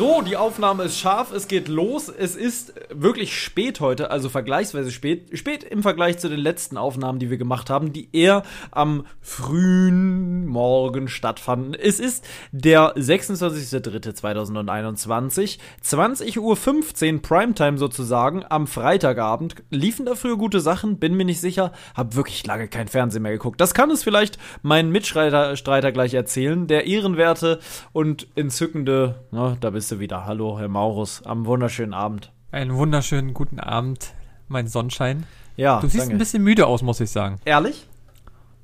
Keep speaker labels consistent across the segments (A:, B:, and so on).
A: So, die Aufnahme ist scharf, es geht los. Es ist wirklich spät heute, also vergleichsweise spät. Spät im Vergleich zu den letzten Aufnahmen, die wir gemacht haben, die eher am frühen Morgen stattfanden. Es ist der 26.03.2021, 20.15 Uhr, Primetime sozusagen, am Freitagabend. Liefen da früher gute Sachen, bin mir nicht sicher, hab wirklich lange kein Fernsehen mehr geguckt. Das kann es vielleicht mein Mitstreiter Streiter gleich erzählen, der ehrenwerte und entzückende, na, da bist du wieder. Hallo, Herr Maurus, am wunderschönen Abend. Einen wunderschönen guten Abend, mein Sonnenschein.
B: Ja,
A: Du siehst
B: danke.
A: ein bisschen müde aus, muss ich sagen.
B: Ehrlich?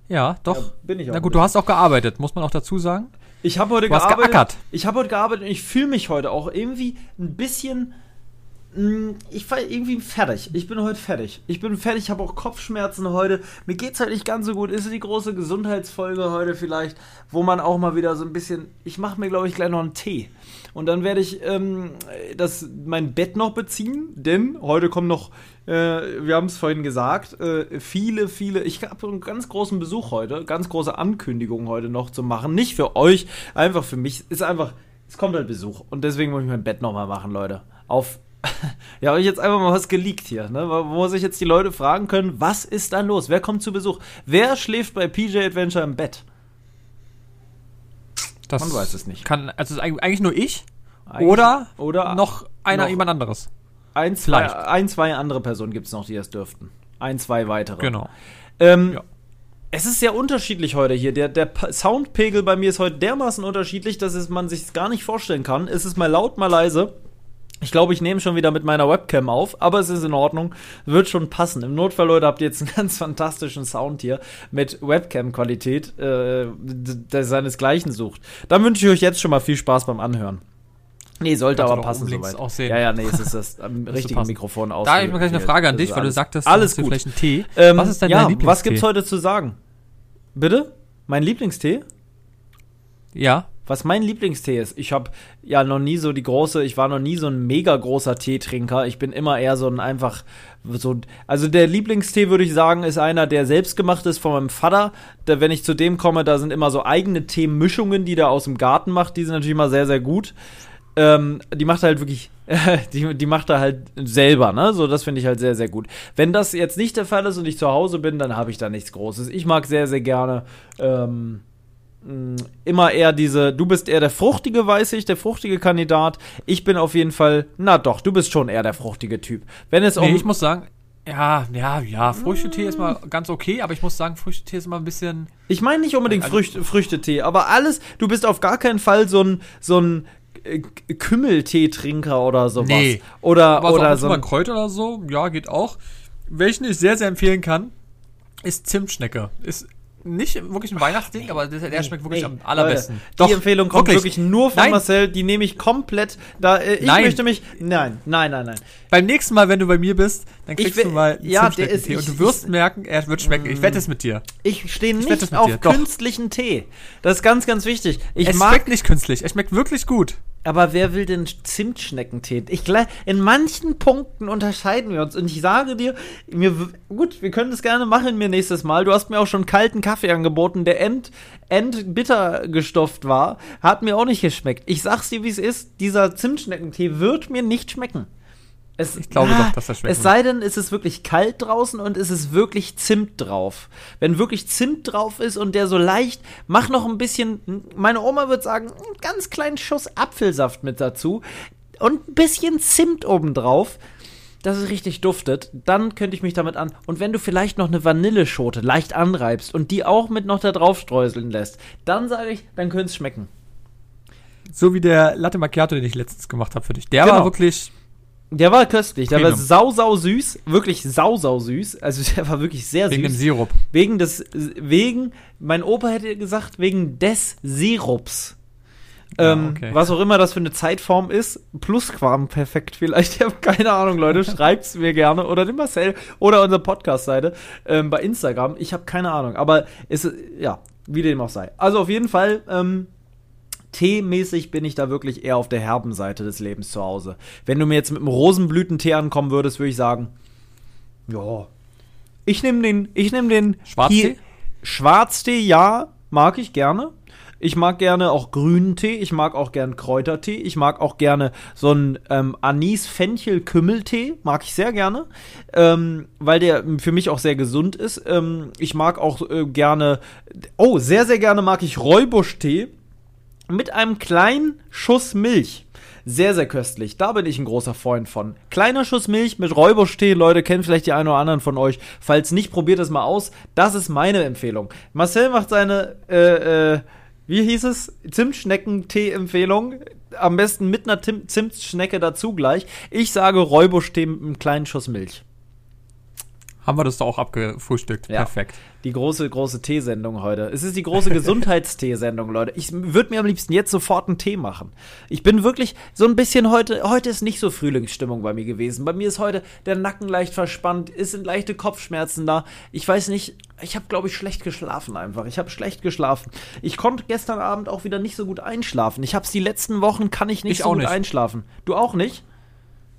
A: Ja, doch.
B: Ja, bin ich auch
A: Na gut, du hast auch gearbeitet, muss man auch dazu sagen.
B: Ich habe heute
A: Du hast
B: gearbeitet.
A: geackert.
B: Ich habe heute gearbeitet und ich fühle mich heute auch irgendwie ein bisschen. Mh, Ich war irgendwie fertig. Ich bin heute fertig. Ich bin fertig, habe auch Kopfschmerzen heute. Mir geht's halt nicht ganz so gut. Ist die große Gesundheitsfolge heute vielleicht, wo man auch mal wieder so ein bisschen. Ich mache mir, glaube ich, gleich noch einen Tee. Und dann werde ich ähm, das, mein Bett noch beziehen, denn heute kommen noch, äh, wir haben es vorhin gesagt, äh, viele, viele, ich habe einen ganz großen Besuch heute, ganz große Ankündigung heute noch zu machen. Nicht für euch, einfach für mich. Ist einfach, es kommt halt Besuch. Und deswegen muss ich mein Bett nochmal machen, Leute. Auf. Ja, habe ich jetzt einfach mal was geleakt hier, ne? Wo sich jetzt die Leute fragen können, was ist da los? Wer kommt zu Besuch? Wer schläft bei PJ Adventure im Bett?
A: Das
B: Man weiß es nicht.
A: Kann, also ist eigentlich nur ich
B: Eigentlich-
A: oder,
B: oder
A: noch einer,
B: noch-
A: jemand anderes.
B: Ein, zwei,
A: Vielleicht.
B: ein, zwei andere Personen gibt es noch, die das dürften. Ein, zwei weitere.
A: Genau.
B: Ähm,
A: Ja.
B: Es ist sehr unterschiedlich heute hier. Der, der Soundpegel bei mir ist heute dermaßen unterschiedlich, dass es, man sich gar nicht vorstellen kann. Es ist mal laut, mal leise. Ich glaube, ich nehme schon wieder mit meiner Webcam auf, aber es ist in Ordnung. Wird schon passen. Im Notfall, Leute, habt ihr jetzt einen ganz fantastischen Sound hier mit Webcam-Qualität, äh, der seinesgleichen sucht. Dann wünsche ich euch jetzt schon mal viel Spaß beim Anhören. Nee, sollte aber passen soweit.
A: auch sehen.
B: Ja, ja, nee, es ist das am richtigen
A: passen.
B: Mikrofon aus.
A: Da habe ich mal gleich eine Frage an dich, weil du sagtest,
B: alles gut.
A: vielleicht einen Tee.
B: Ähm,
A: was ist denn
B: ja,
A: dein Lieblingstee?
B: was gibt's heute zu sagen? Bitte? Mein Lieblingstee?
A: Ja,
B: Was mein Lieblingstee ist, ich habe ja noch nie so die große, ich war noch nie so ein mega großer Teetrinker. Ich bin immer eher so ein einfach so, also der Lieblingstee würde ich sagen, ist einer, der selbst gemacht ist von meinem Vater. Da, wenn ich zu dem komme, da sind immer so eigene Teemischungen, die der aus dem Garten macht. Die sind natürlich immer sehr, sehr gut. Ähm, die macht er halt wirklich, die, die macht er halt selber, ne? So, das finde ich halt sehr, sehr gut. Wenn das jetzt nicht der Fall ist und ich zu Hause bin, dann habe ich da nichts Großes. Ich mag sehr, sehr gerne, ähm, immer eher diese, du bist eher der fruchtige, weiß ich, der fruchtige Kandidat. Ich bin auf jeden Fall, na doch, du bist schon eher der fruchtige Typ. Wenn es um,
A: nee, ich muss sagen, ja, ja, ja, Früchtetee ist mal ganz okay, aber ich muss sagen, Früchtetee ist immer ein bisschen.
B: Ich meine nicht unbedingt
A: Also-
B: Früchte, Früchtetee, aber alles, du bist auf gar keinen Fall so ein, so ein Kümmeltee-Trinker oder sowas.
A: Nee.
B: Oder,
A: Aber
B: oder so
A: mal
B: ein
A: Kräuter oder so, ja, geht auch. Welchen ich sehr, sehr empfehlen kann, ist Zimtschnecke. Ist nicht wirklich ein Weihnachtsding, aber der, der schmeckt wirklich
B: Ey,
A: am allerbesten.
B: Leute, die Empfehlung kommt wirklich,
A: wirklich.
B: nur von
A: Nein.
B: Marcel, die nehme ich komplett, da, äh, ich
A: Nein.
B: möchte mich, nein, nein, nein, nein.
A: Beim nächsten Mal, wenn du bei mir bist, dann kriegst
B: will-
A: du mal
B: ja, der ist- ich-
A: und du wirst
B: ich-
A: merken, er wird schmecken. Ich wette es mit dir.
B: Ich stehe nicht auf
A: dir, doch.
B: künstlichen Tee. Das ist ganz, ganz wichtig. Ich
A: es
B: mag
A: schmeckt nicht künstlich, es schmeckt wirklich gut.
B: Aber wer will denn Zimtschneckentee? Ich in manchen Punkten unterscheiden wir uns. Und ich sage dir, mir, gut, wir können das gerne machen mir nächstes Mal. Du hast mir auch schon kalten Kaffee angeboten, der end, end bitter gestofft war. Hat mir auch nicht geschmeckt. Ich sag's dir, wie es ist. Dieser Zimtschneckentee wird mir nicht schmecken. Es,
A: Ich glaube doch, dass das schmecken
B: Es sei denn, es ist wirklich kalt draußen und es ist wirklich Zimt drauf. Wenn wirklich Zimt drauf ist und der so leicht, mach noch ein bisschen, meine Oma würde sagen, einen ganz kleinen Schuss Apfelsaft mit dazu und ein bisschen Zimt obendrauf, dass es richtig duftet, dann könnte ich mich damit an. Und wenn du vielleicht noch eine Vanilleschote leicht anreibst und die auch mit noch da drauf streuseln lässt, dann sage ich, dann könnte es schmecken.
A: So wie der Latte Macchiato, den ich letztens gemacht habe für dich. Der
B: Genau.
A: war wirklich.
B: Der war köstlich, der war sau, sau süß, wirklich sau, sau süß. Also der war wirklich sehr
A: Wegen dem
B: süß.
A: Sirup.
B: Wegen des, wegen, mein Opa hätte gesagt, wegen des Sirups.
A: Ja,
B: ähm,
A: okay.
B: Was auch immer das für eine Zeitform ist. Plusquamperfekt vielleicht. Ich habe keine Ahnung, Leute. Schreibt's mir gerne. Oder den Marcel oder unsere Podcast-Seite ähm, bei Instagram. Ich habe keine Ahnung. Aber es ist, ja, Wie dem auch sei. Also auf jeden Fall, ähm, Teemäßig bin ich da wirklich eher auf der herben Seite des Lebens zu Hause. Wenn du mir jetzt mit einem Rosenblütentee ankommen würdest, würde ich sagen, ja. Ich nehme den, ich nehme den
A: Schwarztee?
B: Schwarztee, ja, mag ich gerne. Ich mag gerne auch grünen Tee, ich mag auch gern Kräutertee, ich mag auch gerne so einen ähm, Anis-Fenchel-Kümmeltee, mag ich sehr gerne, ähm, weil der für mich auch sehr gesund ist. Ähm, ich mag auch äh, gerne, oh, sehr, sehr gerne mag ich Räubusch-Tee mit einem kleinen Schuss Milch. Sehr, sehr köstlich. Da bin ich ein großer Freund von. Kleiner Schuss Milch mit Räubusch-Tee. Leute, kennen vielleicht die einen oder anderen von euch. Falls nicht, probiert es mal aus. Das ist meine Empfehlung. Marcel macht seine, äh, äh, wie hieß es? Zimtschnecken-Tee-Empfehlung. Am besten mit einer Tim Zimtschnecke dazu gleich. Ich sage Räubusch-Tee mit einem kleinen Schuss Milch.
A: Haben wir das doch auch abgefrühstückt.
B: Ja.
A: Perfekt.
B: Die große, große Teesendung heute. Es ist die große Gesundheitsteesendung, Leute. Ich würde mir am liebsten jetzt sofort einen Tee machen. Ich bin wirklich so ein bisschen heute, heute ist nicht so Frühlingsstimmung bei mir gewesen. Bei mir ist heute der Nacken leicht verspannt, es sind leichte Kopfschmerzen da. Ich weiß nicht, ich habe, glaube ich, schlecht geschlafen einfach. Ich habe schlecht geschlafen. Ich konnte gestern Abend auch wieder nicht so gut einschlafen. Ich habe es die letzten Wochen, kann ich nicht
A: Ich
B: so
A: auch
B: gut
A: nicht.
B: einschlafen. Du auch nicht?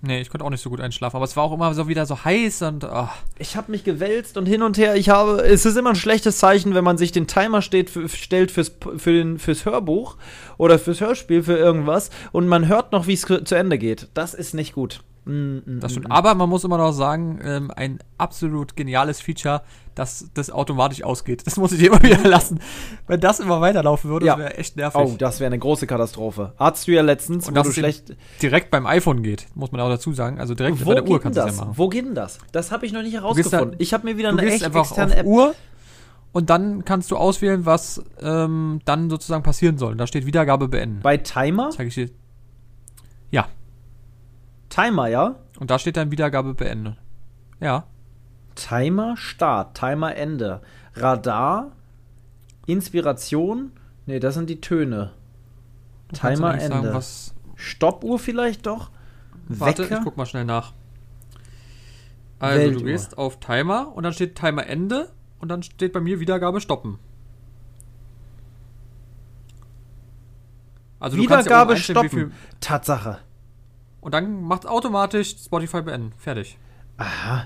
A: Nee, ich konnte auch nicht so gut einschlafen, aber es war auch immer so wieder so heiß und ah.
B: Ich habe mich gewälzt und hin und her. Ich habe, es ist immer ein schlechtes Zeichen, wenn man sich den Timer steht, für, stellt fürs, für den, fürs Hörbuch oder fürs Hörspiel, für irgendwas und man hört noch, wie es zu Ende geht. Das ist nicht gut. Mm, mm,
A: Das
B: mm,
A: stimmt.
B: mm.
A: Aber man muss immer noch sagen, ähm, ein absolut geniales Feature, dass das automatisch ausgeht. Das muss ich dir immer wieder lassen. Wenn das immer weiterlaufen würde,
B: Ja.
A: das wäre echt nervig.
B: Oh, das wäre eine große Katastrophe. Hattest du ja letztens,
A: Und
B: wo du schlecht.
A: direkt beim iPhone geht, muss man auch dazu sagen. Also direkt
B: Wo
A: bei der Uhr kannst du das ja machen.
B: Wo geht denn das? Das habe ich noch nicht herausgefunden.
A: da-
B: ich habe mir wieder eine echt
A: einfach
B: externe
A: auf
B: App.
A: Uhr und dann kannst du auswählen, was ähm, dann sozusagen passieren soll. Da steht Wiedergabe beenden.
B: Bei Timer?
A: Zeige ich dir.
B: Timer, ja?
A: und da steht dann Wiedergabe beenden. Ja.
B: Timer Start, Timer Ende. Radar, Inspiration. Nee, das sind die Töne.
A: Du
B: Timer Ende.
A: Sagen, was,
B: Stoppuhr vielleicht doch?
A: warte,
B: Wecker?
A: ich guck mal schnell nach. Also
B: Weltuhr.
A: du gehst auf Timer und dann steht Timer Ende und dann steht bei mir Wiedergabe stoppen. Also du kannst ja
B: Wiedergabe stoppen. Tatsache.
A: Und dann macht automatisch Spotify beenden. Fertig.
B: Aha.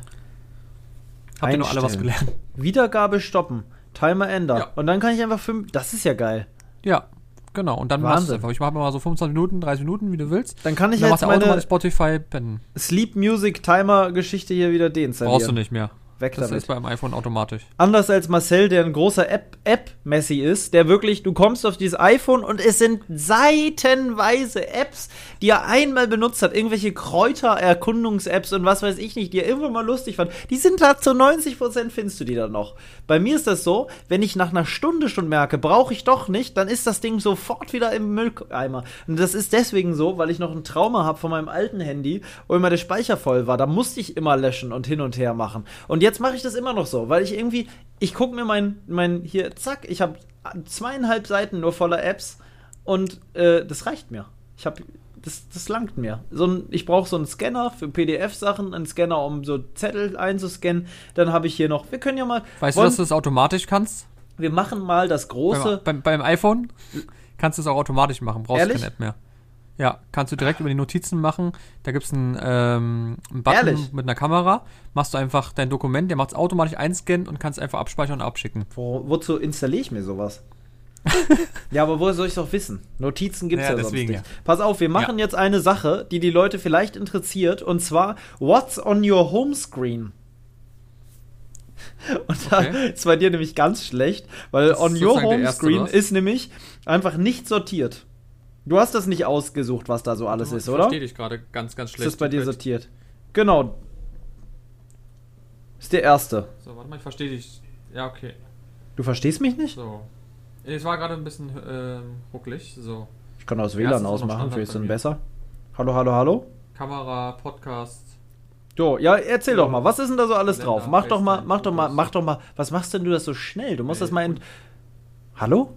A: Habt ihr noch alle was gelernt?
B: Wiedergabe stoppen. Timer Ender.
A: Ja.
B: Und dann kann ich einfach fünf. Das ist ja geil.
A: Ja, genau. Und dann machst du einfach. Ich mache mal so 25 Minuten, 30 Minuten, wie du willst.
B: Dann kann ich
A: dann
B: jetzt meine
A: automatisch Spotify beenden.
B: Sleep Music Timer Geschichte hier wieder deinstallieren.
A: Brauchst du nicht mehr.
B: Weg
A: Das
B: damit.
A: ist beim iPhone automatisch.
B: Anders als Marcel, der ein großer App- App-Messi ist, der wirklich, du kommst auf dieses iPhone und es sind seitenweise Apps, die er einmal benutzt hat. Irgendwelche Kräuter-Erkundungs-Apps und was weiß ich nicht, die er irgendwann mal lustig fand. Die sind da zu 90% findest du die dann noch. Bei mir ist das so, wenn ich nach einer Stunde schon merke, brauche ich doch nicht, dann ist das Ding sofort wieder im Mülleimer. Und das ist deswegen so, weil ich noch ein Trauma habe von meinem alten Handy, wo immer der Speicher voll war. Da musste ich immer löschen und hin und her machen. Und jetzt mache ich das immer noch so, weil ich irgendwie, ich gucke mir mein, mein, hier, zack, ich habe zweieinhalb Seiten nur voller Apps und äh, das reicht mir. Ich habe, das, das langt mir. So ein, ich brauche so einen Scanner für PDF-Sachen, einen Scanner, um so Zettel einzuscannen. Dann habe ich hier noch, wir können ja mal,
A: Weißt du,
B: wollen-
A: dass du das automatisch kannst?
B: wir machen mal das große.
A: Beim, beim, beim iPhone kannst du es auch automatisch machen. Brauchst
B: Ehrlich?
A: keine App mehr. Ja, kannst du direkt über die Notizen machen. Da gibt es einen, ähm, einen Button
B: Ehrlich?
A: mit einer Kamera. Machst du einfach dein Dokument, der macht es automatisch einscannen und kannst einfach abspeichern und abschicken.
B: Wo, wozu installiere ich mir sowas? ja, aber woher soll ich es auch wissen? Notizen gibt es
A: Ja,
B: ja, sonst
A: deswegen,
B: nicht. Pass auf, wir machen
A: Ja.
B: jetzt eine Sache, die die Leute vielleicht interessiert, und zwar What's on your home screen? Und da
A: Okay.
B: ist bei dir nämlich ganz schlecht, weil
A: Das
B: on your
A: sozusagen der
B: home
A: erste,
B: screen
A: oder was?
B: ist nämlich einfach nicht sortiert. Du hast das nicht ausgesucht, was da so alles ist,
A: ich
B: oder?
A: verstehe dich gerade ganz, ganz
B: Ist
A: schlecht.
B: das bei dir sortiert? Genau. Ist der erste.
A: So, warte mal, ich verstehe dich. Ja, okay.
B: Du verstehst mich nicht?
A: So. Es war gerade ein bisschen ähm, rucklig. So.
B: Ich kann das WLAN
A: ist
B: ausmachen, vielleicht ist dann besser. Hallo, hallo, hallo?
A: Kamera, Podcast.
B: So, ja, erzähl
A: So.
B: doch mal, was ist denn da so alles
A: Kalender,
B: drauf? Mach doch mal, mach doch mal, mach doch mal, was machst denn du das so schnell? Du musst
A: Nee,
B: das mal in. Hallo?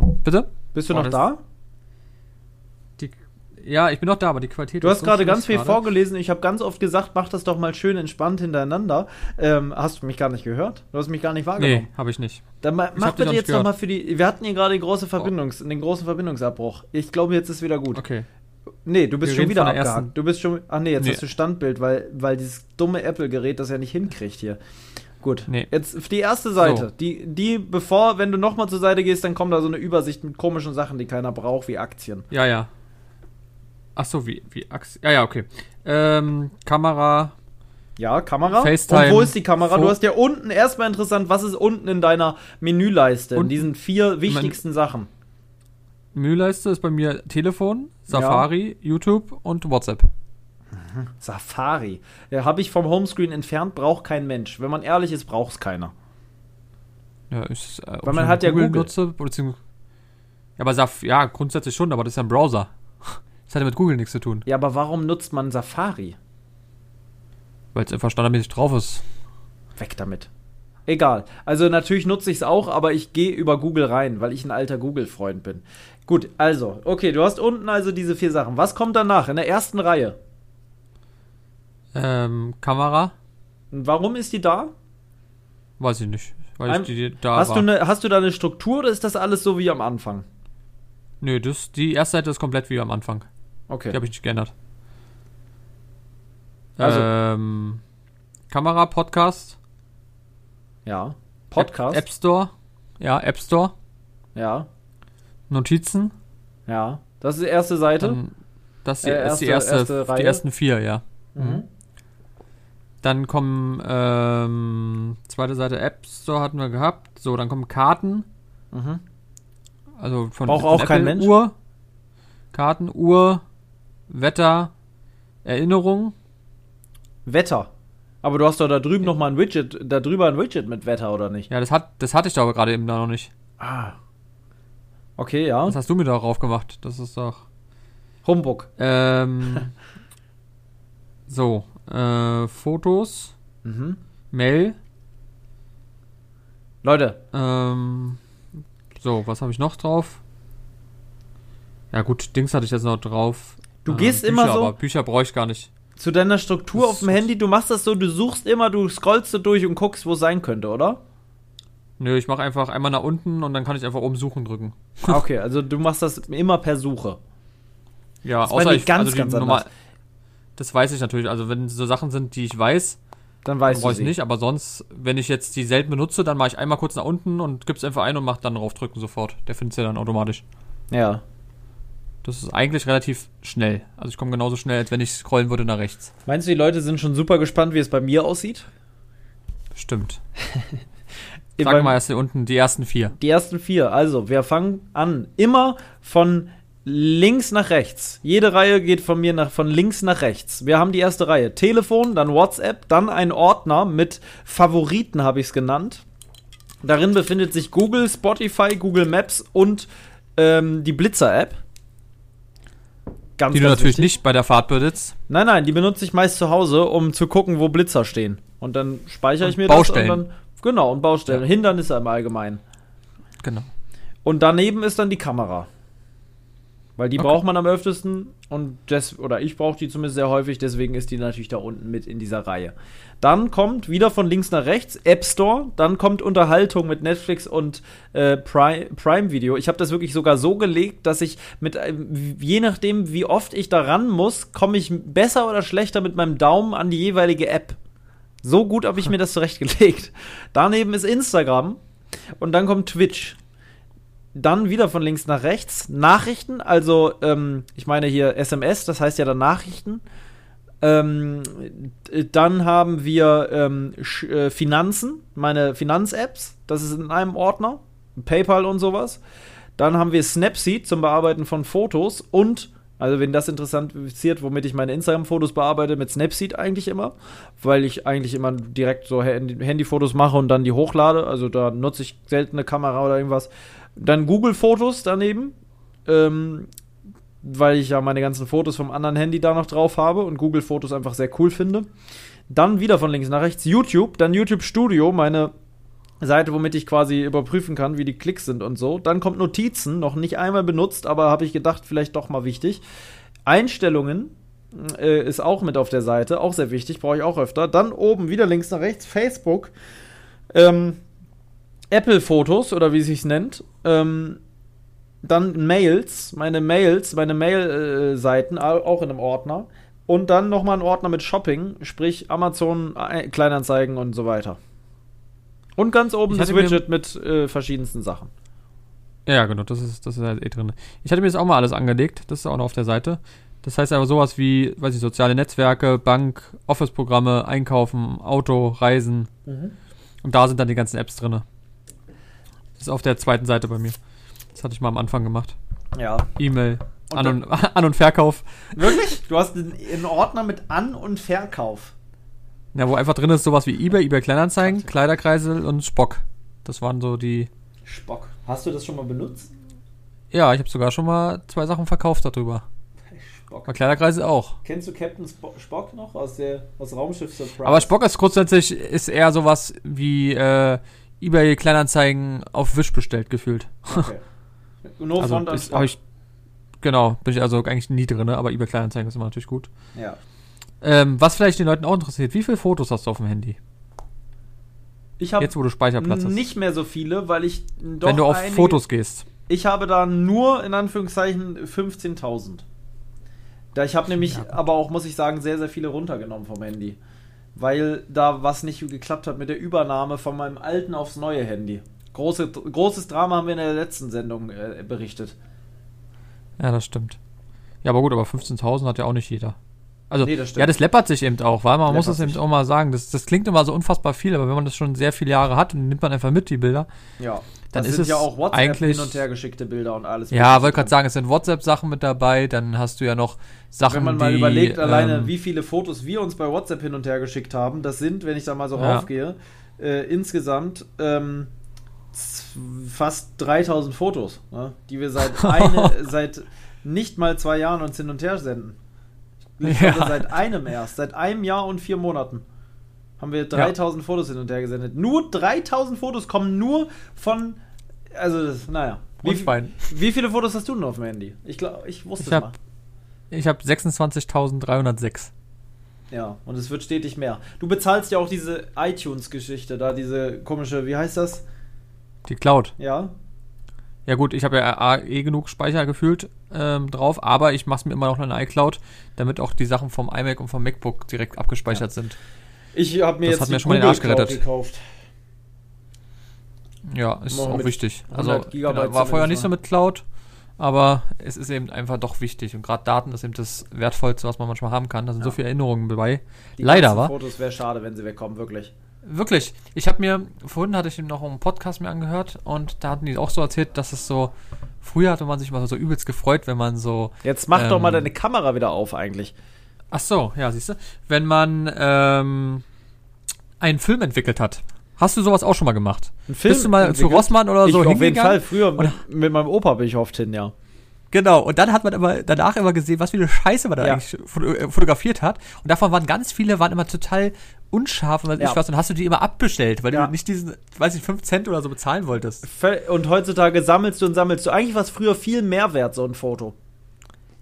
A: So, bitte?
B: Bist du
A: Oh,
B: noch da?
A: Die, Ja, ich bin noch da, aber die Qualität
B: Du
A: ist
B: hast
A: so
B: gerade ganz viel
A: gerade.
B: vorgelesen. Ich habe ganz oft gesagt, mach das doch mal schön entspannt hintereinander. Ähm, hast du mich gar nicht gehört? Du hast mich gar nicht wahrgenommen.
A: Nee, habe ich nicht.
B: Dann ma-
A: Ich
B: mach bitte jetzt
A: nicht
B: noch mal für die. Wir hatten hier gerade große Verbindungs, den großen Verbindungsabbruch. Ich glaube, jetzt ist wieder gut.
A: Okay.
B: Nee, du bist
A: Wir
B: schon wieder abgehakt.
A: ersten-
B: Du bist schon. Ach nee, jetzt
A: Nee.
B: hast du Standbild, weil, weil dieses dumme Apple-Gerät das ja nicht hinkriegt hier. Gut.
A: Nee.
B: Jetzt die erste Seite.
A: So.
B: Die, die, bevor, wenn du nochmal zur Seite gehst, dann kommt da so eine Übersicht mit komischen Sachen, die keiner braucht, wie Aktien.
A: Ja, ja. Ach so, wie, wie Achse. Ja, ja, okay. Ähm, Kamera.
B: Ja, Kamera.
A: FaceTime,
B: Und wo ist die Kamera? Du hast ja unten, erstmal interessant, was ist unten in deiner Menüleiste, in diesen vier wichtigsten Sachen?
A: Mühleiste ist bei mir Telefon, Safari, YouTube und WhatsApp.
B: Safari. Ja, Habe ich vom Homescreen entfernt, braucht kein Mensch. Wenn man ehrlich ist, braucht es keiner.
A: Ja, ist, äh,
B: Weil man hat ja Google.
A: nutze, aber Saf ja, grundsätzlich schon, aber das ist ja ein Browser. Das hat ja mit Google nichts zu tun,
B: Ja, aber warum nutzt man Safari?
A: weil es einfach standardmäßig drauf ist.
B: Weg damit. Egal. Also natürlich nutze ich es auch, aber ich gehe über Google rein, weil ich ein alter Google-Freund bin. Gut, also, okay, du hast unten also diese vier Sachen. Was kommt danach? In der ersten Reihe.
A: Ähm, Kamera,
B: warum ist die da?
A: weiß ich nicht, weil
B: Ein-
A: ich die, da
B: Hast
A: war.
B: du, ne, hast du da eine Struktur oder ist das alles so wie am Anfang?
A: Nö, das, die erste Seite ist komplett wie am Anfang.
B: Okay.
A: Die habe ich nicht geändert.
B: Also-
A: ähm, Kamera, Podcast,
B: ja. Podcast.
A: App, App Store, ja, App Store,
B: Ja.
A: Notizen,
B: Ja. Das ist die erste Seite.
A: dann, das
B: Äh,
A: ist die
B: erste-
A: erste,
B: erste
A: die ersten vier, ja.
B: Mhm.
A: Dann kommen, ähm, zweite Seite App Store hatten wir gehabt. So, dann kommen Karten.
B: Mhm.
A: Also von,
B: Braucht
A: von
B: auch kein Mensch?
A: Uhr. Karten, Uhr, Wetter, Erinnerung.
B: Wetter. Aber du hast doch da drüben noch mal ein Widget, da drüber ein Widget mit Wetter, oder nicht?
A: Ja, das, hat, das hatte ich da aber gerade eben da noch nicht.
B: Ah. Okay, ja.
A: Das hast du mir da drauf gemacht. Das ist doch.
B: Humbug.
A: Ähm, so, äh, Fotos,
B: Mhm.
A: Mail.
B: Leute,
A: Ähm, so, was habe ich noch drauf? Ja gut, Dings hatte ich jetzt noch drauf.
B: Du gehst
A: Bücher,
B: immer so-
A: Aber Bücher brauche ich gar nicht.
B: zu deiner Struktur
A: Das
B: auf dem Handy, du machst das so, du suchst immer, du scrollst so durch und guckst, wo es sein könnte, oder?
A: Nö, ich mache einfach einmal nach unten und dann kann ich einfach oben suchen drücken.
B: Ah, Okay, also du machst das immer per Suche.
A: Ja,
B: Das
A: außer ich
B: ganz,
A: also die
B: ganz
A: normal-
B: anders.
A: Das weiß ich natürlich. Also wenn so Sachen sind, die ich weiß,
B: Dann
A: dann brauche
B: du
A: ich
B: sie.
A: nicht. Aber sonst, wenn ich jetzt die selten benutze, dann mache ich einmal kurz nach unten und gib's einfach ein und mach dann draufdrücken sofort. Der findet ja dann automatisch.
B: Ja.
A: Das ist eigentlich relativ schnell. Also ich komme genauso schnell, als wenn ich scrollen würde nach rechts.
B: Meinst du, die Leute sind schon super gespannt, wie es bei mir aussieht?
A: Stimmt.
B: Bei-
A: Sag mal erst hier unten die ersten vier.
B: Die ersten vier. Also, wir fangen an. Immer von links nach rechts. Jede Reihe geht von mir nach, von links nach rechts. Wir haben die erste Reihe. Telefon, dann WhatsApp, dann ein Ordner mit Favoriten, habe ich es genannt. Darin befindet sich Google, Spotify, Google Maps und ähm, die Blitzer-App. Ganz,
A: Die du natürlich
B: wichtig.
A: nicht bei der Fahrt benutzt.
B: Nein, nein, die benutze ich meist zu Hause, um zu gucken, wo Blitzer stehen. Und dann speichere ich mir
A: Baustellen.
B: das und dann. Genau, und Baustellen.
A: Ja.
B: Hindernisse im Allgemeinen.
A: Genau.
B: Und daneben ist dann die Kamera. Weil die
A: Okay.
B: braucht man am öftesten und das, oder ich brauche die zumindest sehr häufig, deswegen ist die natürlich da unten mit in dieser Reihe. Dann kommt wieder von links nach rechts App Store, dann kommt Unterhaltung mit Netflix und äh, Prime, Prime Video. Ich habe das wirklich sogar so gelegt, dass ich mit, äh, je nachdem, wie oft ich da ran muss, komme ich besser oder schlechter mit meinem Daumen an die jeweilige App. So gut habe ich mir das zurechtgelegt. Daneben ist Instagram und dann kommt Twitch dann wieder von links nach rechts Nachrichten, also ähm, ich meine hier SMS, das heißt ja dann Nachrichten. Ähm, dann haben wir ähm, äh, Finanzen, meine Finanz-Apps, das ist in einem Ordner, PayPal und sowas. Dann haben wir Snapseed zum Bearbeiten von Fotos und, also wenn das interessiert, womit ich meine Instagram-Fotos bearbeite, mit Snapseed eigentlich immer, weil ich eigentlich immer direkt so Handy- Handyfotos mache und dann die hochlade, also da nutze ich selten eine Kamera oder irgendwas. Dann Google-Fotos daneben, ähm, weil ich ja meine ganzen Fotos vom anderen Handy da noch drauf habe und Google-Fotos einfach sehr cool finde. Dann wieder von links nach rechts YouTube, dann YouTube Studio, meine Seite, womit ich quasi überprüfen kann, wie die Klicks sind und so. Dann kommt Notizen, noch nicht einmal benutzt, aber habe ich gedacht, vielleicht doch mal wichtig. Einstellungen äh, ist auch mit auf der Seite, auch sehr wichtig, brauche ich auch öfter. Dann oben wieder links nach rechts Facebook, ähm, Apple-Fotos oder wie es sich nennt. Ähm, dann Mails, meine Mails, meine Mail-Seiten, auch in einem Ordner. Und dann nochmal ein Ordner mit Shopping, sprich Amazon, äh, Kleinanzeigen und so weiter. Und ganz oben das Widget mit äh, verschiedensten Sachen.
A: Ja, genau, das ist, das ist halt eh drin. Ich hatte mir das auch mal alles angelegt, das ist auch noch auf der Seite. Das heißt aber sowas wie, weiß ich, soziale Netzwerke, Bank, Office-Programme, Einkaufen, Auto, Reisen. Und da sind dann die ganzen Apps drin. Ist auf der zweiten Seite bei mir. Das hatte ich mal am Anfang gemacht.
B: Ja.
A: E-Mail, An, und, An- und Verkauf.
B: Wirklich? Du hast einen, Ordner mit An- und Verkauf.
A: Ja, wo einfach drin ist sowas wie eBay, eBay Kleinanzeigen, Kleiderkreisel und Spock. Das waren so die.
B: Spock. Hast du das schon mal benutzt?
A: Ja, ich habe sogar schon mal zwei Sachen verkauft darüber.
B: Spock.
A: Bei Kleiderkreisel auch.
B: Kennst du Captain Spo Spock noch aus der aus Raumschiff Surprise?
A: Aber Spock ist grundsätzlich ist eher sowas wie äh, eBay Kleinanzeigen auf Wish bestellt gefühlt.
B: Okay. Nur
A: Also
B: Front
A: ist, ich genau, bin ich also eigentlich nie drin, aber eBay Kleinanzeigen ist immer natürlich gut.
B: ja.
A: Ähm, was vielleicht den Leuten auch interessiert, wie viele Fotos hast du auf dem Handy?
B: Ich habe
A: Jetzt, wo du Speicherplatz hast.
B: nicht mehr so viele, weil ich doch
A: Wenn du auf
B: einige-
A: Fotos gehst.
B: Ich habe da nur in Anführungszeichen 15.000. Da ich habe nämlich
A: Ja.
B: aber auch muss ich sagen sehr sehr viele runtergenommen vom Handy, weil da was nicht geklappt hat mit der Übernahme von meinem alten aufs neue Handy. Große, großes Drama haben wir in der letzten Sendung äh, berichtet.
A: Ja, das stimmt. Ja, aber gut, aber 15.000 hat ja auch nicht jeder. Also,
B: Nee, das
A: ja, das läppert sich eben auch, weil man muss
B: Läppert
A: es eben auch mal sagen. Das, das klingt immer so unfassbar viel, aber wenn man das schon sehr viele Jahre hat, dann nimmt man einfach mit die Bilder.
B: Ja.
A: Dann ist
B: sind
A: es
B: ja auch WhatsApp
A: eigentlich-
B: hin und her geschickte Bilder und alles.
A: Ja, wollte gerade sagen, es sind WhatsApp-Sachen mit dabei, dann hast du ja noch Sachen,
B: Wenn man mal
A: die,
B: überlegt, alleine
A: ähm,
B: wie viele Fotos wir uns bei WhatsApp hin und her geschickt haben, das sind, wenn ich da mal so
A: Ja.
B: raufgehe, äh, insgesamt ähm, fast 3000 Fotos, ne, die wir seit, eine, seit nicht mal zwei Jahren uns hin und her senden. Ich
A: Ja.
B: glaube, seit einem erst, seit einem Jahr und vier Monaten haben wir 3000 Fotos hin und her gesendet. Nur 3000 Fotos kommen nur von, also das, naja. Wie, wie viele Fotos hast du denn auf dem Handy? Ich glaube, ich wusste
A: Ich
B: es
A: hab-
B: mal.
A: Ich habe 26.306.
B: Ja, und es wird stetig mehr. Du bezahlst ja auch diese iTunes-Geschichte da, diese komische, wie heißt das?
A: Die Cloud.
B: Ja?
A: Ja gut, ich habe ja eh genug Speicher gefühlt ähm, drauf, aber ich mache es mir immer noch in iCloud, damit auch die Sachen vom iMac und vom MacBook direkt abgespeichert sind.
B: Ich habe mir
A: Das
B: jetzt
A: hat mir schon mal den Arsch gerettet.
B: gekauft.
A: Ja, ist
B: Machen
A: auch wichtig. Also
B: 100 Gigabyte
A: genau, war vorher nicht so mit Cloud, aber es ist eben einfach doch wichtig und gerade Daten ist eben das Wertvollste, was man manchmal haben kann. Da sind
B: Ja.
A: so viele Erinnerungen dabei.
B: Die
A: Leider,
B: ganzen
A: wa?
B: Fotos wäre schade, wenn sie wegkommen, wirklich.
A: Wirklich. Ich habe mir, vorhin hatte ich noch einen Podcast mir angehört und da hatten die auch so erzählt, dass es so, früher hatte man sich mal so übelst gefreut, wenn man so,
B: Jetzt mach doch mal
A: Ähm,
B: deine Kamera wieder auf, eigentlich.
A: ach so, ja, siehst du, wenn man ähm, einen Film entwickelt hat. Hast du sowas auch schon mal gemacht?
B: Ein Film
A: Bist du mal zu? Rossmann oder
B: ich
A: so
B: auf jeden? Fall. Früher mit, mit meinem Opa bin ich oft hin, ja.
A: Genau, und dann hat man immer danach immer gesehen, was für eine Scheiße man da
B: Ja.
A: eigentlich äh, fotografiert hat. Und davon waren ganz viele, waren immer total unscharf und weiß
B: Ja.
A: ich was. Und hast du die immer abbestellt, weil
B: Ja.
A: du nicht diesen, weiß ich, 5 Cent oder so bezahlen wolltest.
B: Und heutzutage sammelst du und sammelst du. Eigentlich war es früher viel mehr wert, so ein Foto.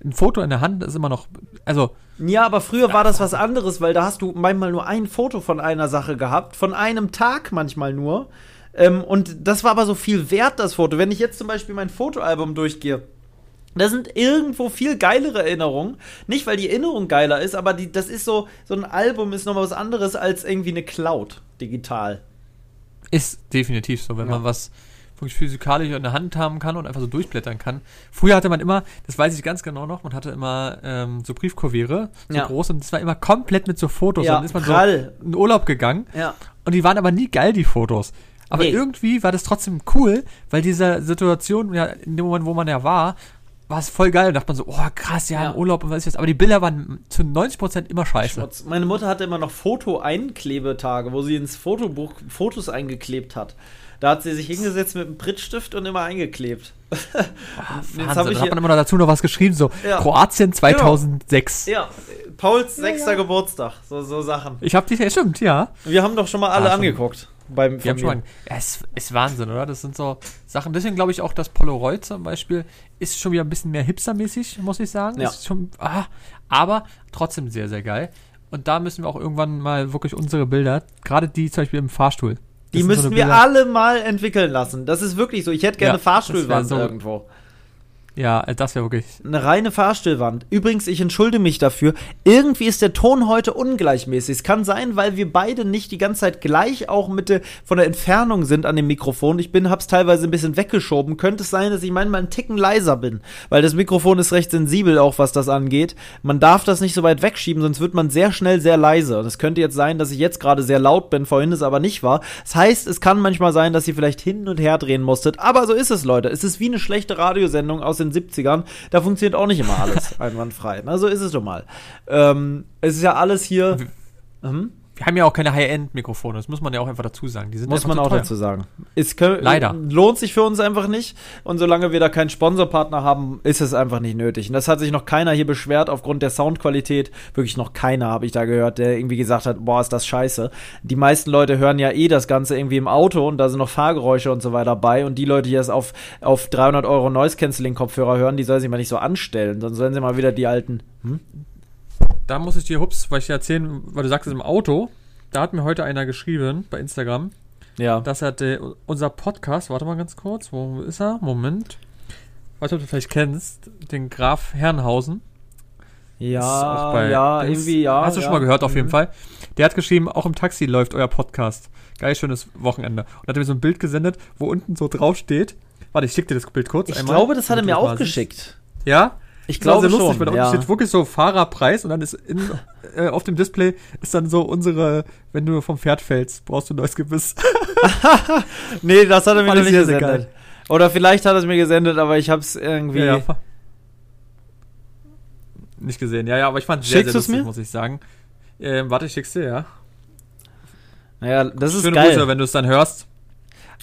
A: Ein Foto in der Hand ist immer noch, also,
B: Ja, aber früher war das was anderes, weil da hast du manchmal nur ein Foto von einer Sache gehabt, von einem Tag manchmal nur. Ähm, und das war aber so viel wert, das Foto. Wenn ich jetzt zum Beispiel mein Fotoalbum durchgehe, da sind irgendwo viel geilere Erinnerungen. Nicht, weil die Erinnerung geiler ist, aber die, das ist so, so ein Album ist nochmal was anderes als irgendwie eine Cloud digital.
A: ist definitiv so, wenn
B: Ja.
A: man was wirklich physikalisch in der Hand haben kann und einfach so durchblättern kann. Früher hatte man immer, das weiß ich ganz genau noch, man hatte immer ähm, so Briefkurviere, so
B: Ja.
A: groß und das war immer komplett mit so Fotos.
B: Ja,
A: und dann ist man
B: prall.
A: so in Urlaub gegangen
B: Ja.
A: Und die waren aber nie geil, die Fotos. Aber
B: Nee.
A: irgendwie war das trotzdem cool, weil diese Situation, ja, in dem Moment, wo man ja war, war es voll geil. Und dachte man so, oh krass, ja,
B: Ja.
A: im Urlaub und was ist das. Aber die Bilder waren zu 90% immer scheiße.
B: Schmutz. Meine Mutter hatte immer noch Foto-Einklebetage, wo sie ins Fotobuch Fotos eingeklebt hat. Da hat sie sich hingesetzt mit einem Prittstift und immer eingeklebt. Jetzt
A: Wahnsinn.
B: ich
A: hat man immer noch dazu noch was geschrieben, so
B: Ja.
A: Kroatien 2006.
B: ja, Pauls sechster Geburtstag, so, so Sachen.
A: Ich hab die, ja, stimmt, ja.
B: Wir haben doch schon mal alle
A: Ah,
B: angeguckt. Beim
A: Die haben schon mal, ja, es ist Wahnsinn, oder? Das sind so Sachen. Deswegen glaube ich auch, dass Polaroid zum Beispiel ist schon wieder ein bisschen mehr hipstermäßig, muss ich sagen.
B: Ja.
A: Ist schon, ah, aber trotzdem sehr, sehr geil. Und da müssen wir auch irgendwann mal wirklich unsere Bilder, gerade die zum Beispiel im Fahrstuhl.
B: Die
A: so
B: müssen
A: eine
B: wir alle mal entwickeln lassen. Das ist wirklich so. Ich hätte gerne
A: Ja,
B: Fahrstuhlwand
A: so-
B: irgendwo.
A: Ja, äh, das wäre wirklich.
B: Eine reine Fahrstuhlwand. Übrigens, ich entschuldige mich dafür. Irgendwie ist der Ton heute ungleichmäßig. Es kann sein, weil wir beide nicht die ganze Zeit gleich auch mit der, von der Entfernung sind an dem Mikrofon. Ich bin, hab's teilweise ein bisschen weggeschoben. Könnte es sein, dass ich manchmal einen Ticken leiser bin. Weil das Mikrofon ist recht sensibel auch, was das angeht. Man darf das nicht so weit wegschieben, sonst wird man sehr schnell sehr leise. Und es könnte jetzt sein, dass ich jetzt gerade sehr laut bin, vorhin es aber nicht war. Das heißt, es kann manchmal sein, dass ihr vielleicht hin und her drehen musstet. Aber so ist es, Leute. Es ist wie eine schlechte Radiosendung aus den 70ern. Da funktioniert auch nicht immer alles einwandfrei. Na, so ist es doch mal. Ähm, es ist ja alles hier. Hm?
A: Wir haben ja auch keine High-End-Mikrofone, das muss man ja auch einfach dazu sagen. Die sind
B: Muss man auch
A: teuer.
B: dazu sagen. Es kö-
A: Leider.
B: Lohnt sich für uns einfach nicht. Und solange wir da keinen Sponsorpartner haben, ist es einfach nicht nötig. Und das hat sich noch keiner hier beschwert aufgrund der Soundqualität. Wirklich noch keiner habe ich da gehört, der irgendwie gesagt hat, boah, ist das scheiße. Die meisten Leute hören ja eh das Ganze irgendwie im Auto und da sind noch Fahrgeräusche und so weiter bei. Und die Leute, die das auf, auf 300 Euro Noise-Canceling-Kopfhörer hören, die sollen sich mal nicht so anstellen. Dann sollen sie mal wieder die alten. Hm?
A: Da muss ich dir, hups, weil ich dir erzählen, weil du sagst es im Auto, da hat mir heute einer geschrieben bei Instagram,
B: Ja.
A: dass er der, unser Podcast, warte mal ganz kurz, wo ist er? Moment. Weiß nicht, ob du vielleicht kennst, den Graf Herrenhausen.
B: Ja,
A: bei
B: ja, irgendwie, ja.
A: Hast du
B: ja.
A: schon mal gehört, auf jeden
B: Mhm.
A: Fall. Der hat geschrieben, auch im Taxi läuft euer Podcast. Geil, schönes Wochenende. Und hat mir so ein Bild gesendet, wo unten so drauf steht. Warte, ich schick dir das Bild kurz.
B: Ich
A: einmal,
B: glaube, das hat er mir
A: du
B: auch geschickt.
A: Ja?
B: Ich
A: Das war
B: glaube
A: sehr lustig,
B: schon.
A: weil
B: ja.
A: steht wirklich so Fahrerpreis und dann ist in, äh, auf dem Display ist dann so unsere, wenn du vom Pferd fällst, brauchst du ein neues Gebiss.
B: Nee, das hat er mir noch
A: ich
B: nicht
A: sehr, sehr
B: gesendet. Oder vielleicht hat er es mir gesendet, aber ich hab's irgendwie.
A: Ja, ja. Nicht gesehen, ja, ja, aber ich fand es sehr, sehr lustig,
B: mir?
A: muss ich sagen. Ähm, warte, ich schick's dir, ja.
B: Naja, das ist
A: Schöne
B: geil.
A: Grüße, wenn du es dann hörst.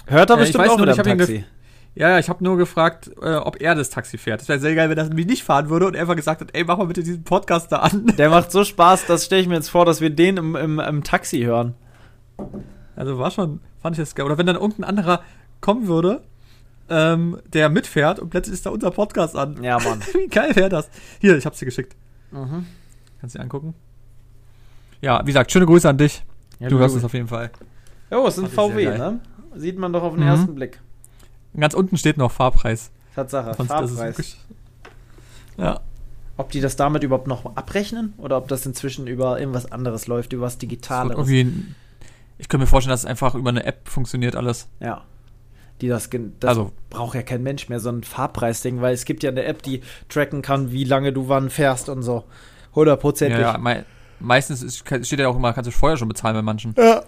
B: Hört er
A: ich
B: bestimmt
A: weiß
B: auch
A: nur, ich hab ihn
B: Taxi.
A: Ja, ja, ich habe nur gefragt, äh, ob er das Taxi fährt. Das wäre sehr geil, wenn er nämlich nicht fahren würde und er einfach gesagt hat, ey, mach mal bitte diesen Podcast da an.
B: Der macht so Spaß, das stelle ich mir jetzt vor, dass wir den im, im, im Taxi hören.
A: Also war schon, fand ich das geil. Oder wenn dann irgendein anderer kommen würde, ähm, der mitfährt und plötzlich ist da unser Podcast an.
B: Ja, Mann.
A: Wie geil wäre das? Hier, ich hab's dir geschickt.
B: Mhm.
A: Kannst du dir angucken? Ja, wie gesagt, schöne Grüße an dich.
B: Ja,
A: du hörst es auf jeden Fall.
B: Oh, es ist ein VW, ne? Sieht man doch auf den
A: Mhm.
B: ersten Blick.
A: Ganz unten steht noch Fahrpreis.
B: Tatsache,
A: Sonst-
B: Fahrpreis.
A: Ja.
B: Ob die das damit überhaupt noch abrechnen oder ob das inzwischen über irgendwas anderes läuft, über was Digitales.
A: ich könnte mir vorstellen, dass es einfach über eine App funktioniert alles.
B: Ja. Die das, das
A: Also-
B: braucht ja kein Mensch mehr, so ein Fahrpreisding, weil es gibt ja eine App, die tracken kann, wie lange du wann fährst und so. Hundertprozentig.
A: Ja, ja, mei meistens ist, steht ja auch immer, kannst du vorher schon bezahlen bei manchen,
B: Ja.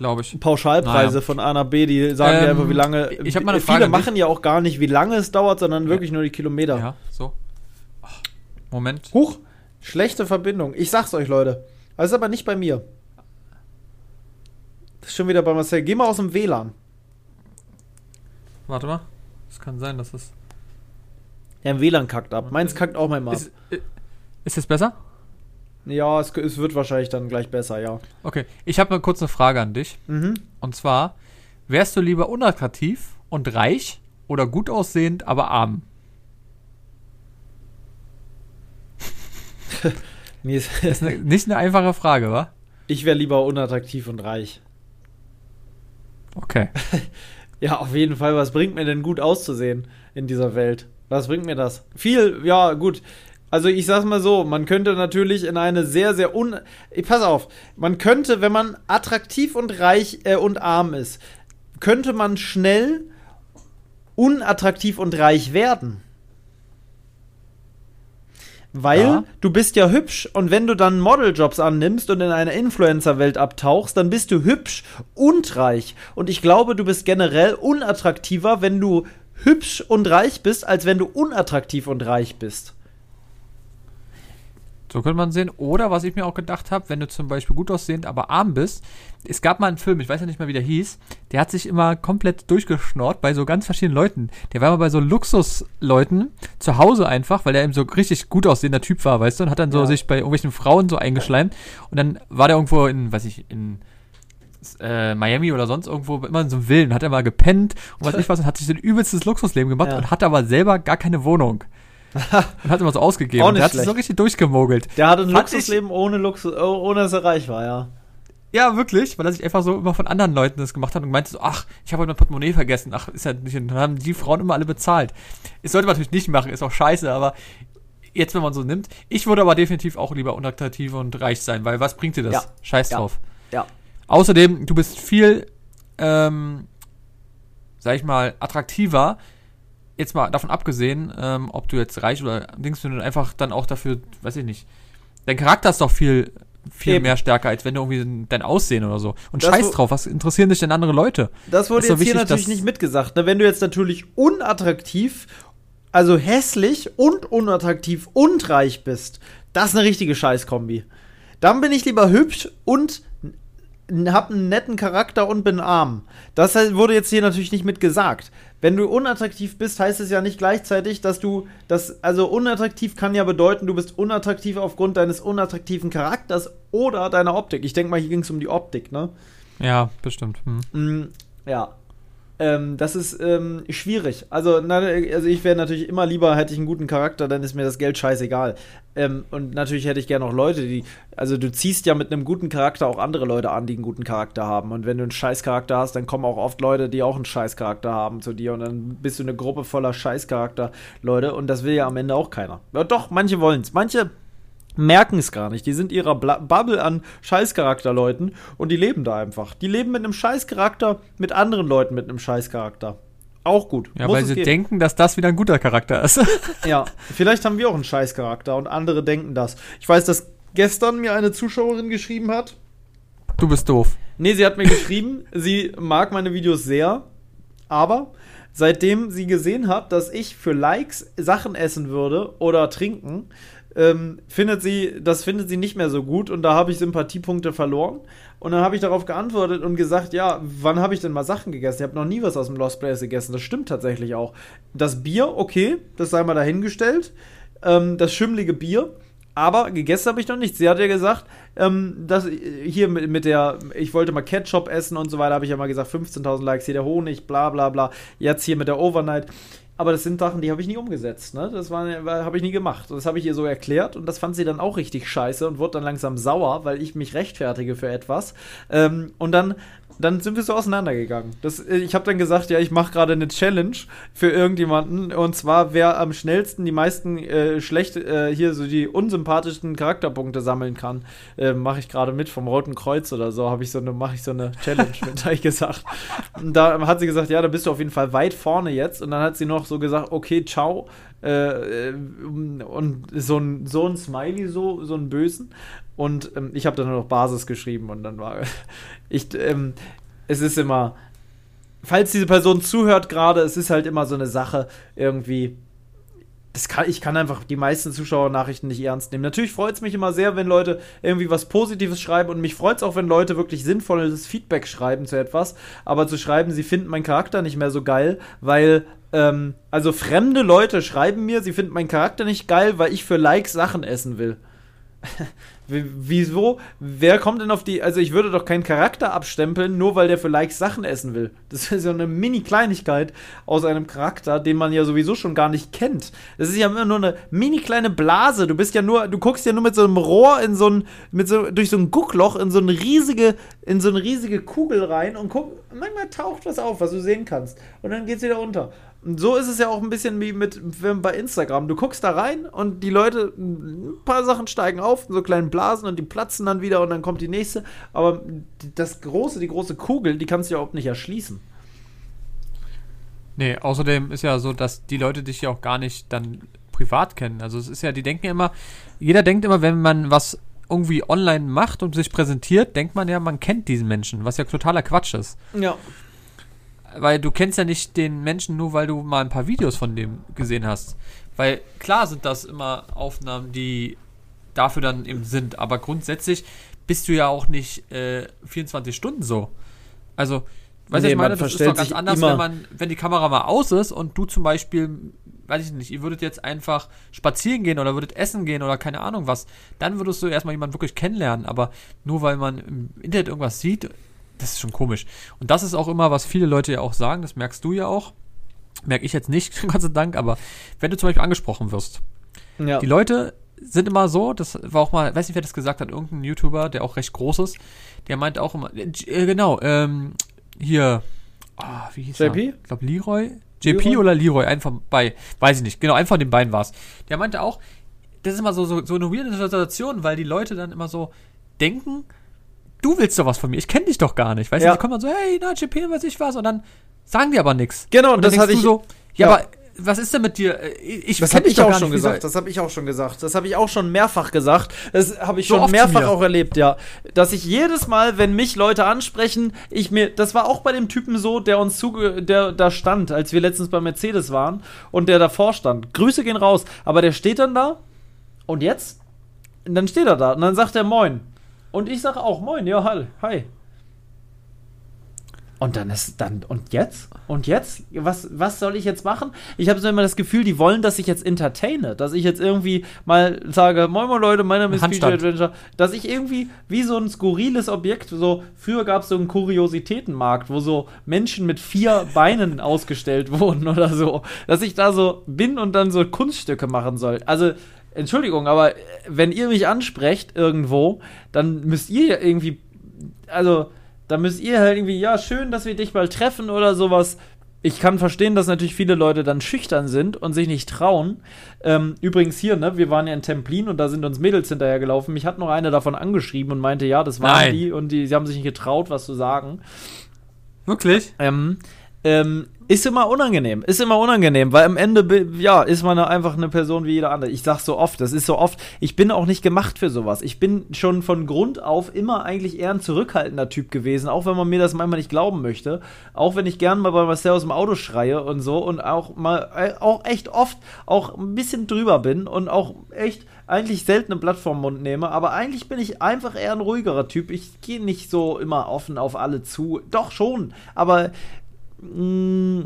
A: Glaube ich.
B: Pauschalpreise
A: Naja.
B: von A nach B, die sagen
A: Ähm,
B: einfach, wie lange.
A: ich hab mal eine
B: Viele
A: Frage dich.
B: machen ja auch gar nicht, wie lange es dauert, sondern wirklich nur die Kilometer.
A: Ja, so. Ach, Moment.
B: Huch, schlechte Verbindung. Ich sag's euch, Leute. Das ist aber nicht bei mir. Das ist schon wieder bei Marcel. Geh mal aus dem WLAN.
A: Warte mal. Es kann sein, dass es.
B: Ja, im WLAN kackt ab. Meins kackt auch mal ab.
A: Ist, äh, ist es besser?
B: Ja, es, es wird wahrscheinlich dann gleich besser, ja.
A: Okay. Ich habe mal kurz eine Frage an dich.
B: Mhm.
A: Und zwar: Wärst du lieber unattraktiv und reich oder gut aussehend, aber arm? Das ist eine, nicht eine einfache Frage, wa?
B: ich wäre lieber unattraktiv und reich.
A: Okay.
B: Ja, auf jeden Fall. Was bringt mir denn gut auszusehen in dieser Welt? Was bringt mir das? Viel, ja, gut. Also ich sag's mal so, man könnte natürlich in eine sehr, sehr un... Pass auf, man könnte, wenn man attraktiv und reich äh, und arm ist, könnte man schnell unattraktiv und reich werden. Weil
A: Ja.
B: du bist ja hübsch und wenn du dann Modeljobs annimmst und in eine Influencer-Welt abtauchst, dann bist du hübsch und reich. Und ich glaube, du bist generell unattraktiver, wenn du hübsch und reich bist, als wenn du unattraktiv und reich bist.
A: So könnte man sehen. Oder was ich mir auch gedacht habe, wenn du zum Beispiel gut aussehend, aber arm bist. Es gab mal einen Film, ich weiß ja nicht mehr, wie der hieß. Der hat sich immer komplett durchgeschnort bei so ganz verschiedenen Leuten. Der war mal bei so Luxusleuten zu Hause einfach, weil der eben so richtig gut aussehender Typ war, weißt du, und hat dann so
B: Ja.
A: sich bei irgendwelchen Frauen so eingeschleimt. Und dann war der irgendwo in, weiß ich, in äh, Miami oder sonst irgendwo immer in so einem Villen, hat er mal gepennt und was ich was und hat sich so ein übelstes Luxusleben gemacht
B: Ja.
A: und hat aber selber gar keine Wohnung. und hat immer so ausgegeben.
B: Auch nicht
A: der hat sich so richtig durchgemogelt.
B: Der hatte ein
A: Fand ich-
B: Luxusleben ohne Luxus, oh, ohne dass er reich war, ja.
A: Ja, wirklich, weil er sich einfach so immer von anderen Leuten das gemacht hat und meinte so, ach, ich habe heute mein Portemonnaie vergessen, ach, ist ja nicht, und dann haben die Frauen immer alle bezahlt. Das sollte man natürlich nicht machen, ist auch scheiße, aber jetzt, wenn man so nimmt, ich würde aber definitiv auch lieber unattraktiv und reich sein, weil was bringt dir das?
B: Ja.
A: Scheiß
B: Ja.
A: drauf.
B: Ja.
A: Außerdem, du bist viel, ähm, sag ich mal, attraktiver, jetzt mal davon abgesehen, ähm, ob du jetzt reich oder Dings, wenn du einfach dann auch dafür, weiß ich nicht, dein Charakter ist doch viel, viel
B: Eben.
A: mehr stärker, als wenn du irgendwie dein Aussehen oder so. Und
B: Das
A: scheiß drauf, was interessieren dich denn andere Leute?
B: Das wurde
A: doch
B: jetzt hier
A: wichtig,
B: natürlich
A: dass-
B: nicht mitgesagt. Ne? Wenn du jetzt natürlich unattraktiv, also hässlich und unattraktiv und reich bist, das ist eine richtige Scheißkombi. Dann bin ich lieber hübsch und hab einen netten Charakter und bin arm. Das wurde jetzt hier natürlich nicht mitgesagt. Wenn du unattraktiv bist, heißt es ja nicht gleichzeitig, dass du das, also unattraktiv kann ja bedeuten, du bist unattraktiv aufgrund deines unattraktiven Charakters oder deiner Optik. Ich denke mal, hier ging es um die Optik, ne?
A: Ja, bestimmt. Hm.
B: Mm, ja. Ähm, das ist ähm, schwierig. Also, na, also ich wäre natürlich immer lieber, hätte ich einen guten Charakter, dann ist mir das Geld scheißegal. Ähm, und natürlich hätte ich gerne auch Leute, die. Also du ziehst ja mit einem guten Charakter auch andere Leute an, die einen guten Charakter haben. Und wenn du einen Scheißcharakter hast, dann kommen auch oft Leute, die auch einen Scheißcharakter haben zu dir. Und dann bist du eine Gruppe voller Scheißcharakter-Leute. Und das will ja am Ende auch keiner. Ja, doch, manche wollen es. Manche merken es gar nicht. Die sind ihrer Bubble an Scheißcharakterleuten und die leben da einfach. Die leben mit einem Scheißcharakter, mit anderen Leuten mit einem Scheißcharakter. Auch gut.
A: Ja,
B: Muss
A: weil sie
B: geben.
A: denken, dass das wieder ein guter Charakter ist.
B: Ja, vielleicht haben wir auch einen Scheißcharakter und andere denken das. Ich weiß, dass gestern mir eine Zuschauerin geschrieben hat.
A: du bist doof.
B: Nee, sie hat mir geschrieben, sie mag meine Videos sehr, aber seitdem sie gesehen hat, dass ich für Likes Sachen essen würde oder trinken, ähm, findet sie, das findet sie nicht mehr so gut und da habe ich Sympathiepunkte verloren. Und dann habe ich darauf geantwortet und gesagt, ja, wann habe ich denn mal Sachen gegessen? Ich habe noch nie was aus dem Lost Place gegessen. Das stimmt tatsächlich auch. Das Bier, okay, das sei mal dahingestellt. Ähm, das schimmlige Bier. Aber gegessen habe ich noch nichts. Sie hat ja gesagt, ähm, dass äh, hier mit, mit der, ich wollte mal Ketchup essen und so weiter, habe ich ja mal gesagt, 15.000 Likes, hier der Honig, bla bla bla. Jetzt hier mit der Overnight. Aber das sind Sachen, die habe ich nie umgesetzt. Ne? Das habe ich nie gemacht. Und das habe ich ihr so erklärt und das fand sie dann auch richtig scheiße und wurde dann langsam sauer, weil ich mich rechtfertige für etwas. Ähm, und dann, dann sind wir so auseinandergegangen. Das, äh, ich habe dann gesagt, ja, ich mache gerade eine Challenge für irgendjemanden und zwar wer am schnellsten die meisten äh, schlecht äh, hier so die unsympathischsten Charakterpunkte sammeln kann, äh, mache ich gerade mit vom Roten Kreuz oder so. Habe ich so eine mache ich so eine Challenge mit, habe ich gesagt. Und da hat sie gesagt, ja, da bist du auf jeden Fall weit vorne jetzt. Und dann hat sie noch so gesagt, okay, ciao. Äh, äh, und so ein, so ein Smiley, so, so einen bösen. Und ähm, ich habe dann nur noch Basis geschrieben und dann war ich, ähm, es ist immer, falls diese Person zuhört gerade, es ist halt immer so eine Sache irgendwie. Kann, ich kann einfach die meisten Zuschauernachrichten nicht ernst nehmen. Natürlich freut es mich immer sehr, wenn Leute irgendwie was Positives schreiben und mich freut es auch, wenn Leute wirklich sinnvolles Feedback schreiben zu etwas. Aber zu schreiben, sie finden meinen Charakter nicht mehr so geil, weil, ähm, also fremde Leute schreiben mir, sie finden meinen Charakter nicht geil, weil ich für Likes Sachen essen will. Wie- Wieso? Wer kommt denn auf die. Also, ich würde doch keinen Charakter abstempeln, nur weil der Likes Sachen essen will. Das ist ja eine Mini-Kleinigkeit aus einem Charakter, den man ja sowieso schon gar nicht kennt. Das ist ja immer nur eine mini-kleine Blase. Du bist ja nur. Du guckst ja nur mit so einem Rohr in so ein. Mit so, durch so ein Guckloch in so eine riesige. In so eine riesige Kugel rein und guck. Manchmal taucht was auf, was du sehen kannst. Und dann geht's wieder unter. So ist es ja auch ein bisschen wie mit wenn bei Instagram. Du guckst da rein und die Leute, ein paar Sachen steigen auf, so kleinen Blasen und die platzen dann wieder und dann kommt die nächste. Aber das große, die große Kugel, die kannst du ja überhaupt nicht erschließen.
A: Nee, außerdem ist ja so, dass die Leute dich ja auch gar nicht dann privat kennen. Also es ist ja, die denken ja immer, jeder denkt immer, wenn man was irgendwie online macht und sich präsentiert, denkt man ja, man kennt diesen Menschen, was ja totaler Quatsch ist.
B: Ja.
A: Weil du kennst ja nicht den Menschen nur, weil du mal ein paar Videos von dem gesehen hast. Weil klar sind das immer Aufnahmen, die dafür dann eben sind, aber grundsätzlich bist du ja auch nicht äh, 24 Stunden so. Also, weißt du,
B: Nee,
A: ich meine, das ist doch ganz anders, wenn man, wenn die Kamera mal aus ist und du zum Beispiel, weiß ich nicht, ihr würdet jetzt einfach spazieren gehen oder würdet essen gehen oder keine Ahnung was, dann würdest du erstmal jemanden wirklich kennenlernen, aber nur weil man im Internet irgendwas sieht, das ist schon komisch. Und das ist auch immer, was viele Leute ja auch sagen, das merkst du ja auch. Merke ich jetzt nicht, Gott sei Dank, aber wenn du zum Beispiel angesprochen wirst,
B: Ja.
A: die Leute sind immer so, das war auch mal, weiß nicht, wer das gesagt hat, irgendein YouTuber, der auch recht groß ist, der meinte auch immer, äh, genau, ähm, hier, ah, wie hieß
B: JP?
A: er? Ich glaube Leroy. JP
B: Leroy?
A: oder Leroy, einfach bei, weiß ich nicht, genau, einfach von den beiden war's. Der meinte auch, das ist immer so, so, so eine weirde Situation, weil die Leute dann immer so denken, du willst doch was von mir, ich kenne dich doch gar nicht, weißt
B: Ja.
A: du, die kommen dann so, hey, na, JP, weiß ich was, und dann sagen die aber nichts.
B: Genau,
A: und
B: das hatte ich-
A: so, ja,
B: ja.
A: aber was ist denn mit dir? Ich
B: Das habe ich auch schon
A: soll-
B: gesagt. Das habe ich auch schon gesagt. Das habe ich auch schon mehrfach gesagt. Das habe ich
A: So
B: schon mehrfach auch erlebt, ja. Dass ich jedes Mal, wenn mich Leute ansprechen, ich mir, das war auch bei dem Typen so, der uns zuge, der da stand, als wir letztens bei Mercedes waren und der davor stand. Grüße gehen raus. Aber der steht dann da und jetzt? Und dann steht er da und dann sagt er Moin. Und ich sage auch Moin, ja, hi. hi. Und dann ist dann und jetzt und jetzt was was soll ich jetzt machen? Ich habe so immer das Gefühl, die wollen, dass ich jetzt entertaine, dass ich jetzt irgendwie mal sage, moin moin Leute, mein Name ist PJ
A: Handstand.
B: Adventure, dass ich irgendwie wie so ein skurriles Objekt, so früher gab es so einen Kuriositätenmarkt, wo so Menschen mit vier Beinen ausgestellt wurden oder so, dass ich da so bin und dann so Kunststücke machen soll. Also Entschuldigung, aber äh, wenn ihr mich ansprecht irgendwo, dann müsst ihr ja irgendwie also da müsst ihr halt irgendwie, ja, schön, dass wir dich mal treffen oder sowas. Ich kann verstehen, dass natürlich viele Leute dann schüchtern sind und sich nicht trauen. Ähm, übrigens hier, ne, wir waren ja in Templin und da sind uns Mädels hinterhergelaufen. Mich hat noch eine davon angeschrieben und meinte, ja, das waren
A: Nein.
B: die und die, sie haben sich nicht getraut, was zu sagen.
A: Wirklich?
B: Ähm, ähm, ist immer unangenehm, ist immer unangenehm, weil am Ende, ja, ist man einfach eine Person wie jeder andere. Ich sag so oft, das ist so oft, ich bin auch nicht gemacht für sowas. Ich bin schon von Grund auf immer eigentlich eher ein zurückhaltender Typ gewesen, auch wenn man mir das manchmal nicht glauben möchte. Auch wenn ich gern mal bei Marcel aus dem Auto schreie und so und auch mal, äh, auch echt oft auch ein bisschen drüber bin und auch echt eigentlich selten ein Blatt vorm Mund nehme, aber eigentlich bin ich einfach eher ein ruhigerer Typ. Ich gehe nicht so immer offen auf alle zu. Doch schon, aber mh,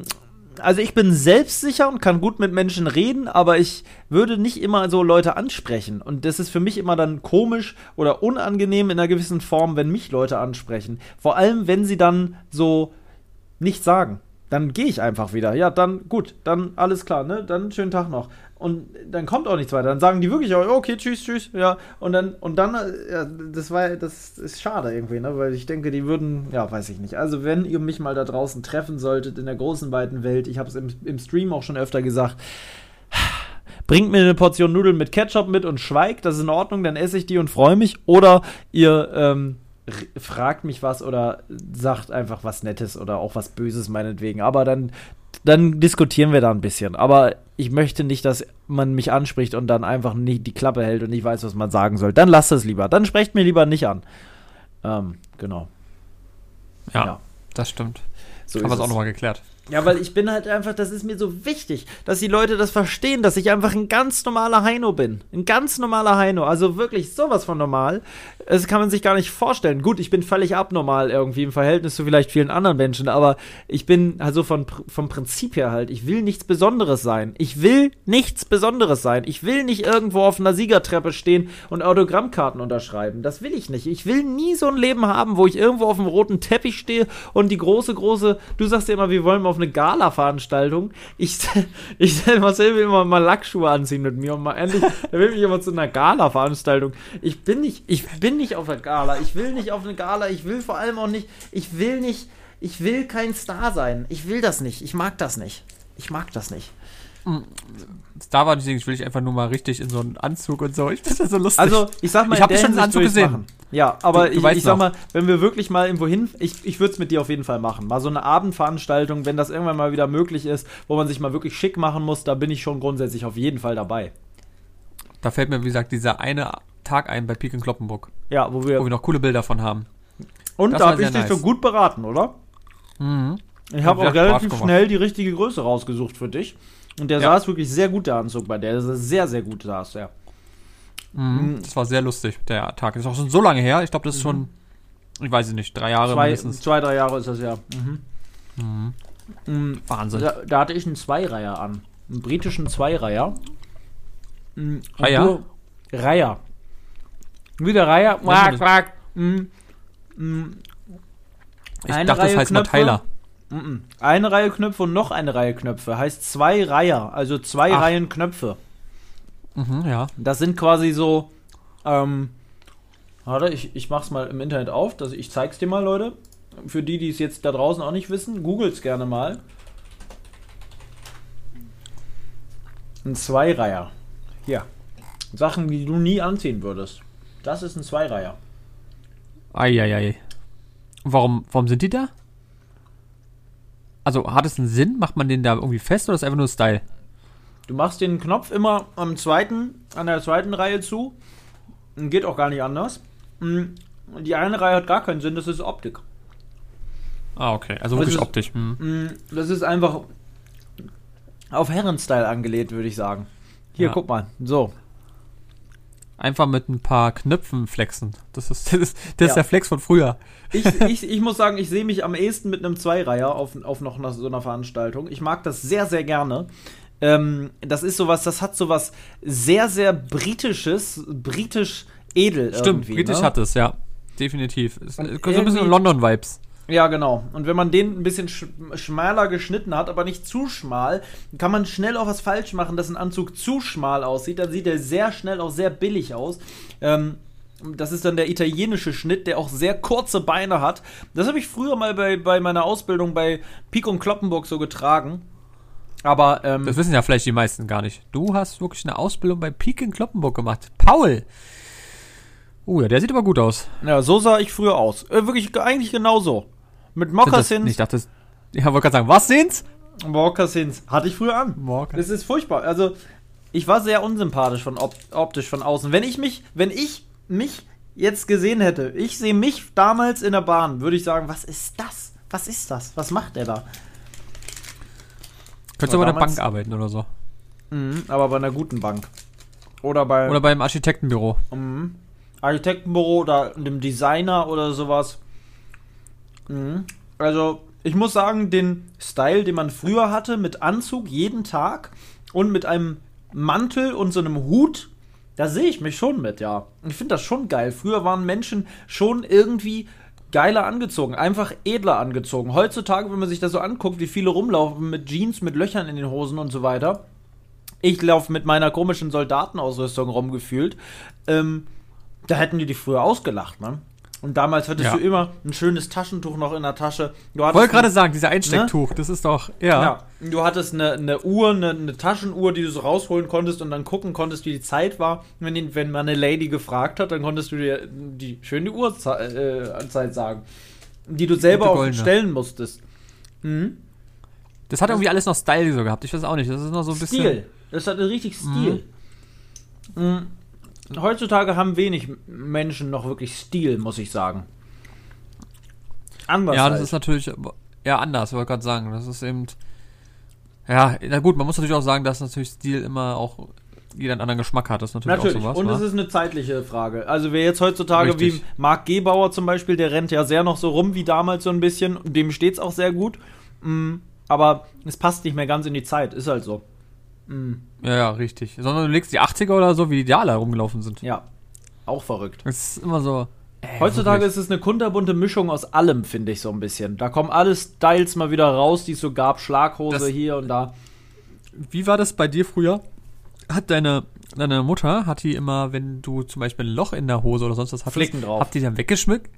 B: also ich bin selbstsicher und kann gut mit Menschen reden, aber ich würde nicht immer so Leute ansprechen. Und das ist für mich immer dann komisch oder unangenehm in einer gewissen Form, wenn mich Leute ansprechen. Vor allem, wenn sie dann so nichts sagen. Dann gehe ich einfach wieder. Ja, dann gut, dann alles klar, ne? Dann schönen Tag noch. Und dann kommt auch nichts weiter. Dann sagen die wirklich, auch, okay, tschüss, tschüss, ja. Und dann, und dann, äh, ja, das war, das ist schade irgendwie, ne? Weil ich denke, die würden, ja, weiß ich nicht. Also wenn ihr mich mal da draußen treffen solltet in der großen, weiten Welt, ich habe es im, im Stream auch schon öfter gesagt, bringt mir eine Portion Nudeln mit Ketchup mit und schweigt, das ist in Ordnung, dann esse ich die und freue mich. Oder ihr ähm, fragt mich was oder sagt einfach was Nettes oder auch was Böses meinetwegen. Aber dann, dann diskutieren wir da ein bisschen. Aber ich möchte nicht, dass man mich anspricht und dann einfach nicht die Klappe hält und nicht weiß, was man sagen soll. Dann lasst es lieber. Dann sprecht mir lieber nicht an. Ähm, genau.
A: Ja,
B: Ja.
A: das stimmt.
B: So
A: Haben wir es auch nochmal geklärt.
B: Ja, weil ich bin halt einfach, das ist mir so wichtig, dass die Leute das verstehen, dass ich einfach ein ganz normaler Heino bin. Ein ganz normaler Heino. Also wirklich sowas von normal. Das kann man sich gar nicht vorstellen. Gut, ich bin völlig abnormal irgendwie im Verhältnis zu vielleicht vielen anderen Menschen, aber ich bin also von, vom Prinzip her halt, ich will nichts Besonderes sein. Ich will nichts Besonderes sein. Ich will nicht irgendwo auf einer Siegertreppe stehen und Autogrammkarten unterschreiben. Das will ich nicht. Ich will nie so ein Leben haben, wo ich irgendwo auf dem roten Teppich stehe und die große, große, du sagst ja immer, wir wollen mal auf eine Gala-Veranstaltung. Ich, ich Marcel will immer mal Lackschuhe anziehen mit mir und mal endlich, da will ich immer zu einer Gala-Veranstaltung. Ich bin nicht, ich bin nicht auf einer Gala. Ich will nicht auf eine Gala. Ich will vor allem auch nicht, ich will nicht, ich will kein Star sein. Ich will das nicht. Ich mag das nicht. Ich mag das nicht.
A: Da war deswegen, ich will ich einfach nur mal richtig in so einen Anzug und so. Ich finde das so lustig.
B: Also, ich sag mal,
A: Ich hab
B: in der
A: schon einen Anzug gesehen.
B: Machen. Ja, aber
A: Du- du
B: ich, ich sag mal, wenn wir wirklich mal irgendwo hin, ich, ich würde es mit dir auf jeden Fall machen. Mal so eine Abendveranstaltung, wenn das irgendwann mal wieder möglich ist, wo man sich mal wirklich schick machen muss, da bin ich schon grundsätzlich auf jeden Fall dabei.
A: da fällt mir, wie gesagt, dieser eine Tag ein bei Peak in Kloppenburg,
B: Ja, wo wir.
A: wo wir noch coole Bilder von haben.
B: und
A: das
B: da habe ich dich
A: nice.
B: gut beraten, oder?
A: Mhm.
B: Ich habe auch relativ schnell die richtige Größe rausgesucht für dich. Und der
A: Ja.
B: saß wirklich sehr gut, der Anzug bei der. Der sehr, sehr gut saß, ja.
A: Mhm. Das war sehr lustig, der Tag. Das ist auch schon so lange her. Ich glaube, das ist schon, ich weiß es nicht, drei Jahre
B: Zwei,
A: mindestens.
B: zwei, drei Jahre ist das ja. Mhm. Mhm.
A: Wahnsinn.
B: Da, da hatte ich einen Zweireiher an. Einen britischen Zweireiher.
A: Reiher?
B: Reiher. Wie der Reiher. Quack, quack.
A: Ich
B: Eine
A: dachte,
B: Reihe
A: das heißt mal
B: Knöpfe.
A: Tyler.
B: Eine Reihe Knöpfe und noch eine Reihe Knöpfe. Heißt zwei Reiher, also zwei
A: Ach.
B: Reihen Knöpfe.
A: Mhm, ja.
B: Das sind quasi so. Ähm, warte, ich, ich mach's mal im Internet auf. Das, ich zeig's dir mal, Leute. Für die, die es jetzt da draußen auch nicht wissen, googelt's gerne mal. Ein Zweireiher. Hier. Sachen, die du nie anziehen würdest. Das ist ein Zweireiher.
A: Eieiei. Warum, warum sind die da? Also, hat es einen Sinn? Macht man den da irgendwie fest oder ist einfach nur Style?
B: Du machst den Knopf immer am zweiten, an der zweiten Reihe zu. Und Geht auch gar nicht anders. Mm, Die eine Reihe hat gar keinen Sinn, das ist Optik.
A: Ah, okay. Also
B: Das
A: wirklich
B: ist-
A: optisch. Hm.
B: Mm, Das ist einfach auf Herrenstyle angelehnt, würde ich sagen. Hier,
A: Ja.
B: guck mal. So.
A: Einfach mit ein paar Knöpfen flexen. Das ist, das ist, das ist
B: Ja.
A: der Flex von früher.
B: Ich, ich, ich muss sagen, ich sehe mich am ehesten mit einem Zweireiher auf, auf noch einer, so einer Veranstaltung. Ich mag das sehr, sehr gerne. Ähm, das ist sowas, das hat sowas sehr, sehr britisches, britisch edel
A: Stimmt,
B: irgendwie.
A: britisch
B: ne?
A: hat es, ja. Definitiv. Ist, so ein bisschen London-Vibes.
B: Ja, genau. Und wenn man den ein bisschen sch schmaler geschnitten hat, aber nicht zu schmal, kann man schnell auch was falsch machen, dass ein Anzug zu schmal aussieht. Dann sieht er sehr schnell auch sehr billig aus. Ähm, das ist dann der italienische Schnitt, der auch sehr kurze Beine hat. Das habe ich früher mal bei, bei meiner Ausbildung bei Pik und Kloppenburg so getragen. Aber ähm,
A: Das wissen ja vielleicht die meisten gar nicht. Du hast wirklich eine Ausbildung bei Peak in Kloppenburg gemacht. Paul! Oh ja, der sieht aber gut aus.
B: ja, so sah ich früher aus. Äh, wirklich eigentlich genau so. Mit Moccasins.
A: ich dachte, ja, wollte gerade sagen, was sind's?
B: Moccasins. Hatte ich früher an.
A: Moccasins.
B: Das ist furchtbar. Also, ich war sehr unsympathisch von op optisch von außen. Wenn ich mich, wenn ich mich jetzt gesehen hätte, ich sehe mich damals in der Bahn, würde ich sagen, was ist das? Was ist das? Was macht der da?
A: Könntest du bei der
B: damals-
A: Bank arbeiten oder so.
B: Mhm, aber bei einer guten Bank. Oder bei
A: Oder beim Architektenbüro.
B: mhm, Architektenbüro oder einem Designer oder sowas. Mhm. Also, ich muss sagen, den Style, den man früher hatte, mit Anzug jeden Tag und mit einem Mantel und so einem Hut, da sehe ich mich schon mit, ja. Ich finde das schon geil. Früher waren Menschen schon irgendwie geiler angezogen, einfach edler angezogen. Heutzutage, wenn man sich das so anguckt, wie viele rumlaufen mit Jeans, mit Löchern in den Hosen und so weiter. Ich laufe mit meiner komischen Soldatenausrüstung rumgefühlt. Ähm, da hätten die dich früher ausgelacht, ne? Und damals hattest
A: Ja.
B: du immer ein schönes Taschentuch noch in der Tasche. Du
A: Ich wollte gerade sagen, dieser Einstecktuch, das ist doch, ja.
B: ja, du hattest eine, eine Uhr, eine, eine Taschenuhr, die du so rausholen konntest und dann gucken konntest, wie die Zeit war. Wenn, die, wenn man eine Lady gefragt hat, dann konntest du dir die schöne Uhrzeit äh, sagen, die du selber auch stellen musstest. Mhm.
A: Das hat irgendwie alles noch Style so gehabt. Ich weiß auch nicht. Das ist noch so ein bisschen.
B: Stil. Das hatte richtig Stil. Mhm. Heutzutage haben wenig Menschen noch wirklich Stil, muss ich sagen. Anders
A: Ja, das
B: halt.
A: ist natürlich ja anders, wollte gerade sagen. Das ist eben. Ja, na gut, man muss natürlich auch sagen, dass natürlich Stil immer auch jeder einen anderen Geschmack hat. Das ist natürlich,
B: Natürlich.
A: auch sowas.
B: und es ist eine zeitliche Frage. Also wer jetzt heutzutage
A: Richtig.
B: wie Marc Gebauer zum Beispiel, der rennt ja sehr noch so rum wie damals so ein bisschen. Dem steht's auch sehr gut. Mm, aber es passt nicht mehr ganz in die Zeit. Ist halt so. Mm,
A: ja, ja, richtig. Sondern du legst die 80er oder so, wie die da alle rumgelaufen sind.
B: ja. Auch verrückt.
A: Das ist immer so. ey,
B: Heutzutage
A: wirklich.
B: ist es eine kunterbunte Mischung aus allem, finde ich so ein bisschen. Da kommen alle Styles mal wieder raus, die es so gab. Schlaghose
A: Das-
B: hier und da.
A: Wie war das bei dir früher? Hat deine, deine Mutter, hat die immer, wenn du zum Beispiel ein Loch in der Hose oder sonst was hattest,
B: Flicken drauf.
A: habt ihr dann weggeschmückt?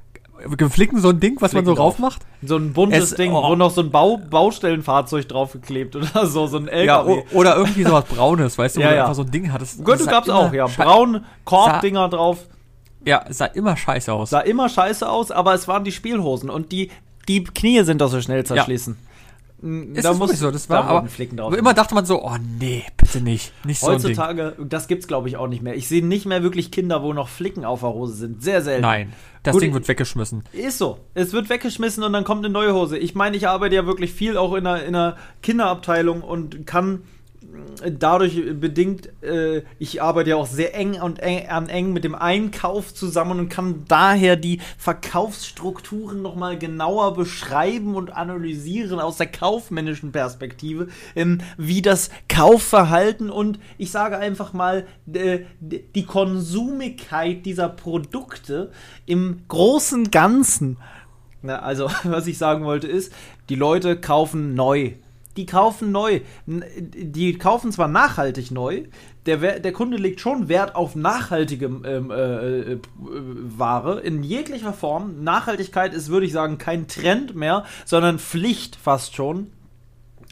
A: Geflicken, so ein Ding, was man so
B: Flicken drauf.
A: raufmacht?
B: So ein buntes
A: Es-
B: Ding,
A: oh.
B: wo noch so ein Bau Baustellenfahrzeug draufgeklebt oder so, so ein
A: Ja,
B: LKW.
A: o- oder irgendwie sowas Braunes, weißt du,
B: Ja,
A: wo du
B: ja.
A: einfach so ein Ding hattest.
B: Gut, du gab's auch, ja. Braun Korbdinger drauf.
A: Ja, sah immer scheiße aus.
B: Sah immer scheiße aus, aber es waren die Spielhosen und die, die Knie sind doch so schnell zerschließen. Mm,
A: Ist
B: da muss
A: so? Das war
B: da
A: aber
B: Flicken drauf.
A: immer dachte man so, oh nee, bitte nicht, nicht so ein Ding.
B: Heutzutage, das gibt's glaube ich auch nicht mehr. Ich sehe nicht mehr wirklich Kinder, wo noch Flicken auf der Hose sind. Sehr selten.
A: Nein, das
B: Gut,
A: Ding wird weggeschmissen.
B: Ist so. Es wird weggeschmissen und dann kommt eine neue Hose. Ich meine, ich arbeite ja wirklich viel auch in einer, in einer Kinderabteilung und kann dadurch bedingt, äh, ich arbeite ja auch sehr eng und eng, an eng mit dem Einkauf zusammen und kann daher die Verkaufsstrukturen nochmal genauer beschreiben und analysieren aus der kaufmännischen Perspektive, ähm, wie das Kaufverhalten und ich sage einfach mal, äh, die Konsumigkeit dieser Produkte im großen Ganzen Na, also, was ich sagen wollte ist, die Leute kaufen neu. Die kaufen neu. Die kaufen zwar nachhaltig neu, der, der Kunde legt schon Wert auf nachhaltige ähm, äh, äh, Ware in jeglicher Form. Nachhaltigkeit ist, würde ich sagen, kein Trend mehr, sondern Pflicht fast schon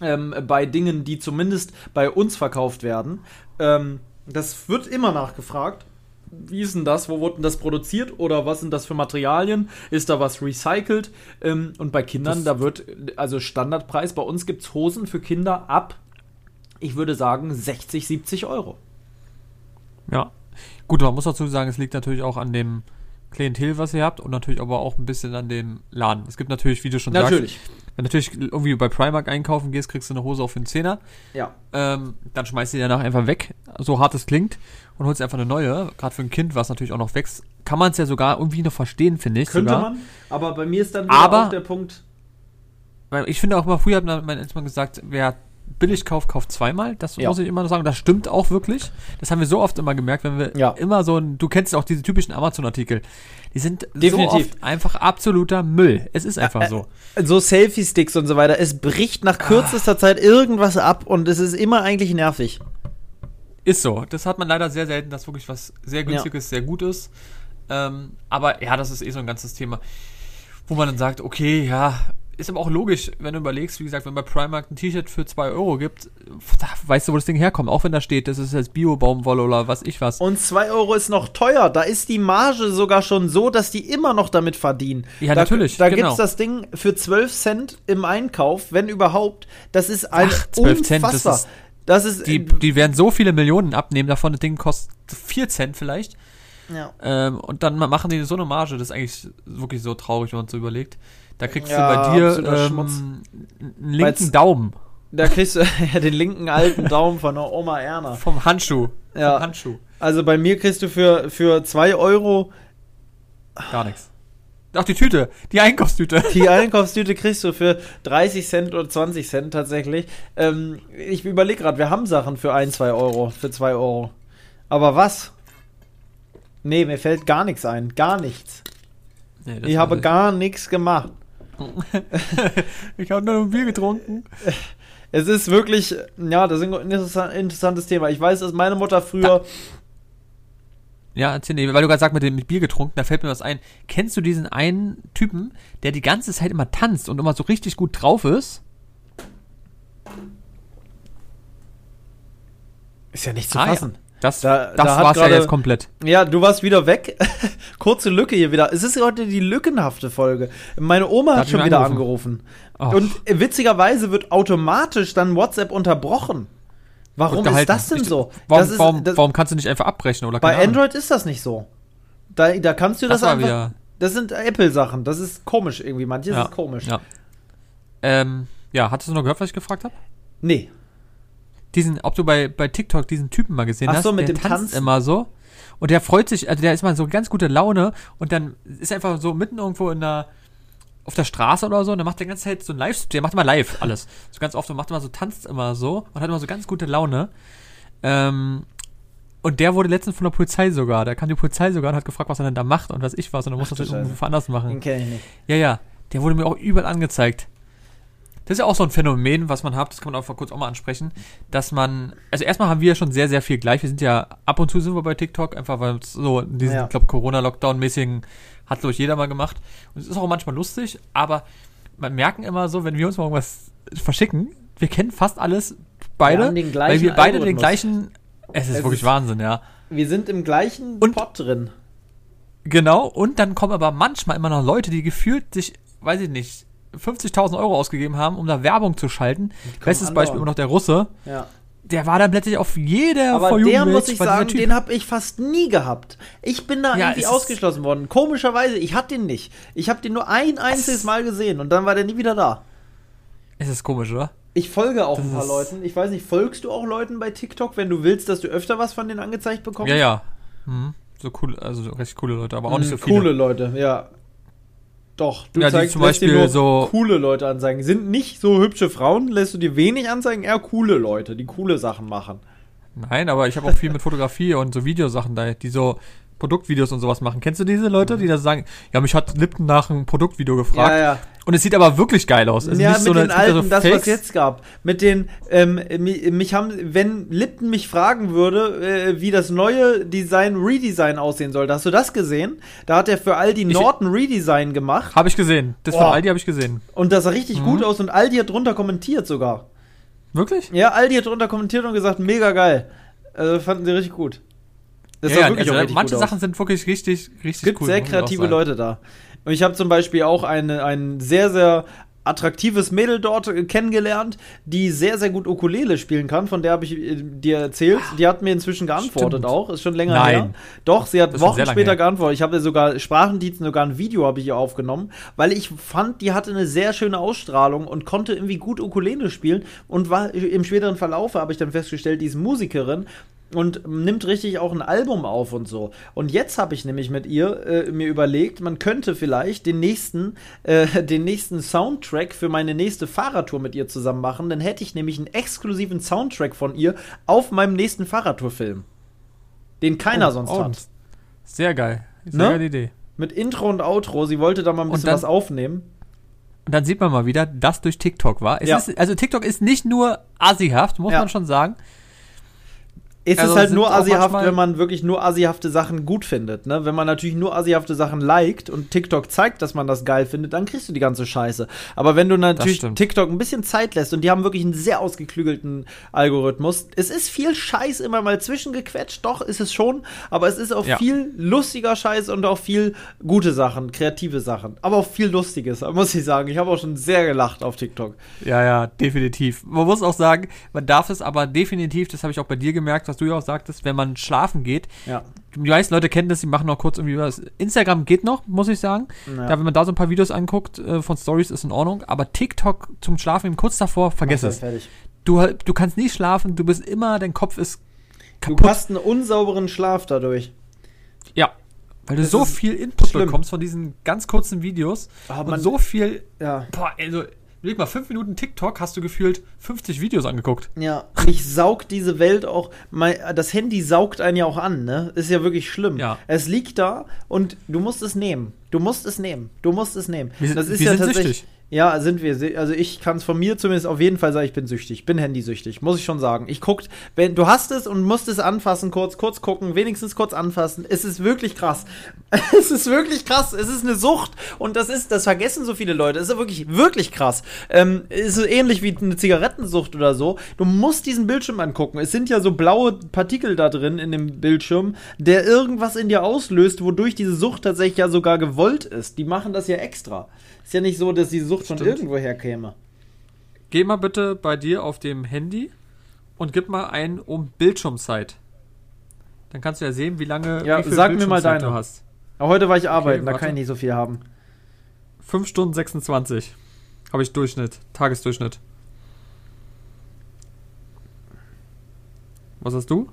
B: ähm, bei Dingen, die zumindest bei uns verkauft werden. Ähm, das wird immer nachgefragt. Wie ist denn das? Wo wurde denn das produziert? Oder was sind das für Materialien? Ist da was recycelt? Ähm, und bei Kindern,
A: Das-
B: da wird, also Standardpreis, bei uns gibt es Hosen für Kinder ab, ich würde sagen, 60, 70 Euro.
A: Ja. Gut, man muss dazu sagen, es liegt natürlich auch an dem Klientel, was ihr habt und natürlich aber auch ein bisschen an dem Laden. Es gibt natürlich, wie du schon
B: Natürlich.
A: sagst, wenn du natürlich irgendwie bei Primark einkaufen gehst, kriegst du eine Hose auf den Zehner,
B: Ja.
A: ähm, dann schmeißt du die danach einfach weg, so hart es klingt, und holst einfach eine neue. Gerade für ein Kind, was natürlich auch noch wächst, kann man es ja sogar irgendwie noch verstehen, finde ich.
B: Könnte
A: sogar.
B: man. Aber bei mir ist dann
A: Aber-
B: auch der Punkt.
A: Weil ich finde auch immer, früher hat man mein Eltern gesagt, wer billig kauft, zweimal. Das
B: Ja.
A: muss ich immer noch sagen. Das stimmt auch wirklich. Das haben wir so oft immer gemerkt, wenn wir
B: Ja.
A: immer so ein, du kennst auch diese typischen Amazon-Artikel. Die sind
B: Definitiv.
A: so oft einfach absoluter Müll. Es ist einfach so.
B: So Selfie-Sticks und so weiter. Es bricht nach
A: Ah.
B: kürzester Zeit irgendwas ab und es ist immer eigentlich nervig.
A: Ist so. Das hat man leider sehr selten, dass wirklich was sehr günstiges, sehr gut ist. Ähm, aber ja, das ist eh so ein ganzes Thema, wo man dann sagt, okay, ja, ist aber auch logisch, wenn du überlegst, wie gesagt, wenn bei Primark ein T-Shirt für 2 Euro gibt, da weißt du, wo das Ding herkommt. Auch wenn da steht, das ist jetzt Bio-Baumwolle oder was ich was.
B: Und 2 Euro ist noch teuer. Da ist die Marge sogar schon so, dass die immer noch damit verdienen.
A: Ja,
B: da,
A: natürlich,
B: Da
A: genau.
B: gibt's das Ding für 12 Cent im Einkauf, wenn überhaupt. Das ist ein
A: Ach, 12 Cent, das ist-
B: das ist
A: Die, die werden so viele Millionen abnehmen, davon das Ding kostet 4 Cent vielleicht.
B: ja.
A: Ähm, und dann machen die so eine Marge, das ist eigentlich wirklich so traurig, wenn man so überlegt. Da kriegst
B: Ja,
A: du bei dir ähm, einen linken
B: Weil's-
A: Daumen
B: Da kriegst du ja, den linken alten Daumen von der Oma Erna.
A: vom Handschuh.
B: Ja.
A: Vom Handschuh.
B: Also bei mir kriegst du für, für 2 Euro
A: Gar nichts. Ach, die Tüte, die Einkaufstüte.
B: Die Einkaufstüte kriegst du für 30 Cent oder 20 Cent tatsächlich. Ähm, ich überlege gerade, wir haben Sachen für 1, 2 Euro, für 2 Euro. Aber was? Nee, mir fällt gar nichts ein. Gar nichts.
A: Nee,
B: Ich habe gar nichts gemacht.
A: Ich habe nur ein Bier getrunken.
B: Es ist wirklich, ja, das ist ein interessa- interessantes Thema. Ich weiß, dass meine Mutter früher.
A: Ja, erzähl nee, weil du gerade sagst, mit dem mit Bier getrunken, da fällt mir was ein. Kennst du diesen einen Typen, der die ganze Zeit immer tanzt und immer so richtig gut drauf ist?
B: Ist ja nicht zu
A: Ah,
B: fassen.
A: Ja. Das,
B: Da-
A: das
B: da
A: war's ja
B: gerade-
A: jetzt komplett.
B: Ja, du warst wieder weg. Kurze Lücke hier wieder. Es ist heute die lückenhafte Folge. Meine Oma hat
A: hat
B: schon wieder
A: angerufen.
B: angerufen.
A: Oh.
B: Und witzigerweise wird automatisch dann WhatsApp unterbrochen. Warum ist das denn
A: Ich-
B: so?
A: Warum,
B: das ist,
A: warum,
B: das,
A: warum kannst du nicht einfach abbrechen oder
B: bei? Android ist das nicht so. Da, da kannst du das,
A: Das
B: einfach.
A: wieder-
B: Das sind Apple-Sachen. Das ist komisch irgendwie. Manches ist komisch.
A: Ja. Ähm, ja, hattest du noch gehört, was ich gefragt habe?
B: Nee.
A: Diesen, ob du bei, bei TikTok diesen Typen mal gesehen
B: Ach
A: hast,
B: so, mit
A: der
B: dem
A: tanzt
B: Tanzen.
A: immer so. Und der freut sich, also der ist mal so ganz gute Laune und dann ist er einfach so mitten irgendwo in der, auf der Straße oder so und dann macht der ganze Zeit so ein Live, der macht immer live alles. So ganz oft und macht immer so, tanzt immer so und hat immer so ganz gute Laune. Ähm, und der wurde letztens von der Polizei sogar, da kam die Polizei sogar und hat gefragt, was er denn da macht und was ich was und dann muss
B: Ach
A: das irgendwo anders machen.
B: Den kenne ich nicht.
A: Ja, ja. Der wurde mir auch überall angezeigt. Das ist ja auch so ein Phänomen, was man hat, das kann man auch kurz auch mal ansprechen, dass man, also erstmal haben wir ja schon sehr, sehr viel gleich. Wir sind ja, ab und zu sind wir bei TikTok, einfach weil so diesen,
B: Ja.
A: ich glaube, Corona-Lockdown-mäßigen hat, glaube ich, jeder mal gemacht. Und es ist auch manchmal lustig, aber man merken immer so, wenn wir uns mal irgendwas verschicken, wir kennen fast alles beide,
B: den
A: weil wir beide den
B: Algorithmus.
A: gleichen, es ist
B: Es
A: wirklich
B: ist-
A: Wahnsinn, ja.
B: Wir sind im gleichen
A: Und-
B: Pot drin.
A: Genau, und dann kommen aber manchmal immer noch Leute, die gefühlt sich, weiß ich nicht, 50.000 Euro ausgegeben haben, um da Werbung zu schalten. Bestes. Beispiel immer noch der Russe.
B: Ja.
A: Der war dann plötzlich auf jeder
B: Aber der muss ich sagen, den habe ich fast nie gehabt. Ich bin da
A: Ja,
B: irgendwie ausgeschlossen worden. Komischerweise, ich hatte den nicht. Ich habe den nur ein einziges Mal gesehen und dann war der nie wieder da.
A: Es ist komisch, oder?
B: Ich folge auch
A: Das
B: ein paar Leuten. Ich weiß nicht, folgst du auch Leuten bei TikTok, wenn du willst, dass du öfter was von denen angezeigt bekommst?
A: Ja, ja. Mhm. So cool, also recht coole Leute, aber auch nicht so
B: Mm,
A: viele.
B: Coole Leute, ja. Doch, du
A: Ja,
B: zeigst
A: zum
B: lässt dir
A: Beispiel
B: nur
A: so-
B: coole Leute anzeigen. Sind nicht so hübsche Frauen, lässt du dir wenig anzeigen, eher coole Leute, die coole Sachen machen.
A: Nein, aber ich habe auch viel mit Fotografie und so Videosachen da, die so Produktvideos und sowas machen. Kennst du diese Leute, die da sagen, ja, mich hat Lipton nach einem Produktvideo gefragt.
B: Ja, ja.
A: Und es sieht aber wirklich geil aus. Also
B: ja,
A: nicht
B: mit
A: so eine,
B: den
A: es
B: alten,
A: so
B: das, was
A: Fakes.
B: jetzt gab. Mit den, ähm, mi- mich haben, wenn Lipton mich fragen würde, äh, wie das neue Design, Redesign aussehen soll, hast du das gesehen? Da hat er für Aldi Norton Redesign gemacht
A: Habe ich gesehen. Das von Aldi habe ich gesehen.
B: und das sah richtig
A: Mhm.
B: gut aus und Aldi hat drunter kommentiert sogar.
A: Wirklich?
B: Ja, Aldi hat drunter kommentiert und gesagt, mega geil. Also fanden sie richtig gut. Das
A: ja, ja,
B: wirklich
A: also manche Sachen
B: aus.
A: sind wirklich richtig, richtig
B: Es gibt
A: cool.
B: sehr
A: muss ich auch
B: kreative. Leute da. Und ich habe zum Beispiel auch eine, ein sehr, sehr attraktives Mädel dort äh, kennengelernt, die sehr, sehr gut Ukulele spielen kann. Von der habe ich äh, dir erzählt. Die hat mir inzwischen geantwortet
A: Stimmt.
B: auch. Ist schon länger
A: Nein.
B: her. Doch, sie hat Wochen
A: sehr
B: später geantwortet. Ich habe sogar Sprachendiensten, sogar ein Video habe ich ihr aufgenommen, weil ich fand, die hatte eine sehr schöne Ausstrahlung und konnte irgendwie gut Ukulele spielen und war im späteren Verlaufe, habe ich dann festgestellt, die ist Musikerin und nimmt richtig auch ein Album auf und so. Und jetzt habe ich nämlich mit ihr äh, mir überlegt, man könnte vielleicht den nächsten, äh, den nächsten Soundtrack für meine nächste Fahrradtour mit ihr zusammen machen. Dann hätte ich nämlich einen exklusiven Soundtrack von ihr auf meinem nächsten Fahrradtourfilm. Den keiner
A: Oh,
B: sonst
A: oh,
B: hat.
A: Sehr geil. Sehr
B: Ne?
A: geile Idee.
B: Mit Intro und Outro. Sie wollte da mal ein bisschen
A: dann-
B: was aufnehmen.
A: Und dann sieht man mal wieder, dass durch TikTok war. Es
B: Ja.
A: ist, also TikTok ist nicht nur assihaft, muss
B: Ja.
A: man schon sagen.
B: Es
A: Also
B: ist halt nur
A: manchmal-
B: wenn man wirklich nur assihafte Sachen gut findet. Ne? Wenn man natürlich nur assihafte Sachen liked und TikTok zeigt, dass man das geil findet, dann kriegst du die ganze Scheiße. Aber wenn du natürlich. TikTok ein bisschen Zeit lässt und die haben wirklich einen sehr ausgeklügelten Algorithmus, es ist viel Scheiß immer mal zwischengequetscht, doch ist es schon, aber es ist auch
A: Ja.
B: viel lustiger Scheiß und auch viel gute Sachen, kreative Sachen, aber auch viel Lustiges, muss ich sagen. Ich habe auch schon sehr gelacht auf TikTok.
A: Ja, ja, definitiv. Man muss auch sagen, man darf es aber definitiv, das habe ich auch bei dir gemerkt, was du ja auch sagtest, wenn man schlafen geht.
B: Ja.
A: Die meisten Leute kennen das, die machen noch kurz irgendwie was. Instagram geht noch, muss ich sagen.
B: Ja.
A: Da, wenn man da so ein paar Videos anguckt äh, von Stories, ist in Ordnung. Aber TikTok zum Schlafen eben kurz davor, vergiss es.
B: fertig.
A: Du, du kannst nie schlafen, du bist immer, dein Kopf ist
B: Du
A: kaputt.
B: hast einen unsauberen Schlaf dadurch.
A: ja. Weil du
B: Das
A: so
B: ist
A: viel Input
B: schlimm.
A: bekommst von diesen ganz kurzen Videos
B: Ah,
A: und
B: man-
A: so viel,
B: Ja.
A: boah, also, leg mal, fünf Minuten TikTok hast du gefühlt 50 Videos angeguckt.
B: Ja, mich saugt diese Welt auch, mein, das Handy saugt einen ja auch an, ne? Ist ja wirklich schlimm.
A: Ja.
B: Es liegt da und du musst es nehmen. Du musst es nehmen. Du musst es nehmen.
A: Wir
B: das ist
A: wir
B: ja
A: sind
B: tatsächlich.
A: süchtig.
B: Ja, sind wir. Also ich kann es von mir zumindest auf jeden Fall sagen, ich bin süchtig. Ich bin handysüchtig, muss ich schon sagen. Ich guck, wenn du hast es und musst es anfassen, kurz, kurz gucken, wenigstens kurz anfassen. Es ist wirklich krass. Es ist wirklich krass. Es ist eine Sucht und das ist, das vergessen so viele Leute. Es ist wirklich, wirklich krass. Ähm, ist so ähnlich wie eine Zigarettensucht oder so. Du musst diesen Bildschirm angucken. Es sind ja so blaue Partikel da drin in dem Bildschirm, der irgendwas in dir auslöst, wodurch diese Sucht tatsächlich ja sogar gewollt ist. Die machen das ja extra. Ist ja nicht so, dass die Sucht von
A: Stimmt.
B: irgendwo her käme.
A: Geh mal bitte bei dir auf dem Handy und gib mal ein um Bildschirmzeit. Dann kannst du ja sehen, wie lange
B: Ja,
A: wie viel
B: sag mir mal deine.
A: du hast.
B: Aber heute war ich arbeiten, da
A: warte.
B: kann ich nicht so viel haben.
A: 5 Stunden 26 habe ich Durchschnitt, Tagesdurchschnitt. Was hast du?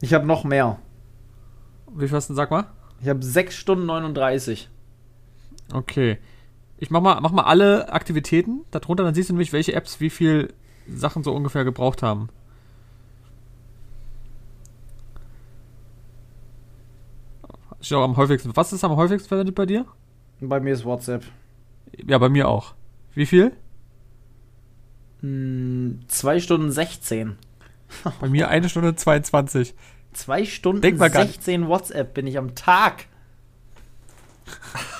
B: Ich habe noch mehr.
A: Wie viel hast du, sag mal?
B: Ich habe 6 Stunden 39.
A: Okay. Ich mach mal, mach mal alle Aktivitäten darunter, dann siehst du nämlich, welche Apps wie viel Sachen so ungefähr gebraucht haben. Ist auch am häufigsten. Was ist am häufigsten verwendet bei dir?
B: Bei mir ist WhatsApp.
A: Ja, bei mir auch. Wie viel?
B: 2 Stunden 16.
A: Bei mir eine Stunde 22.
B: 2 Stunden
A: Denk mal gar-
B: 16 WhatsApp bin ich am Tag.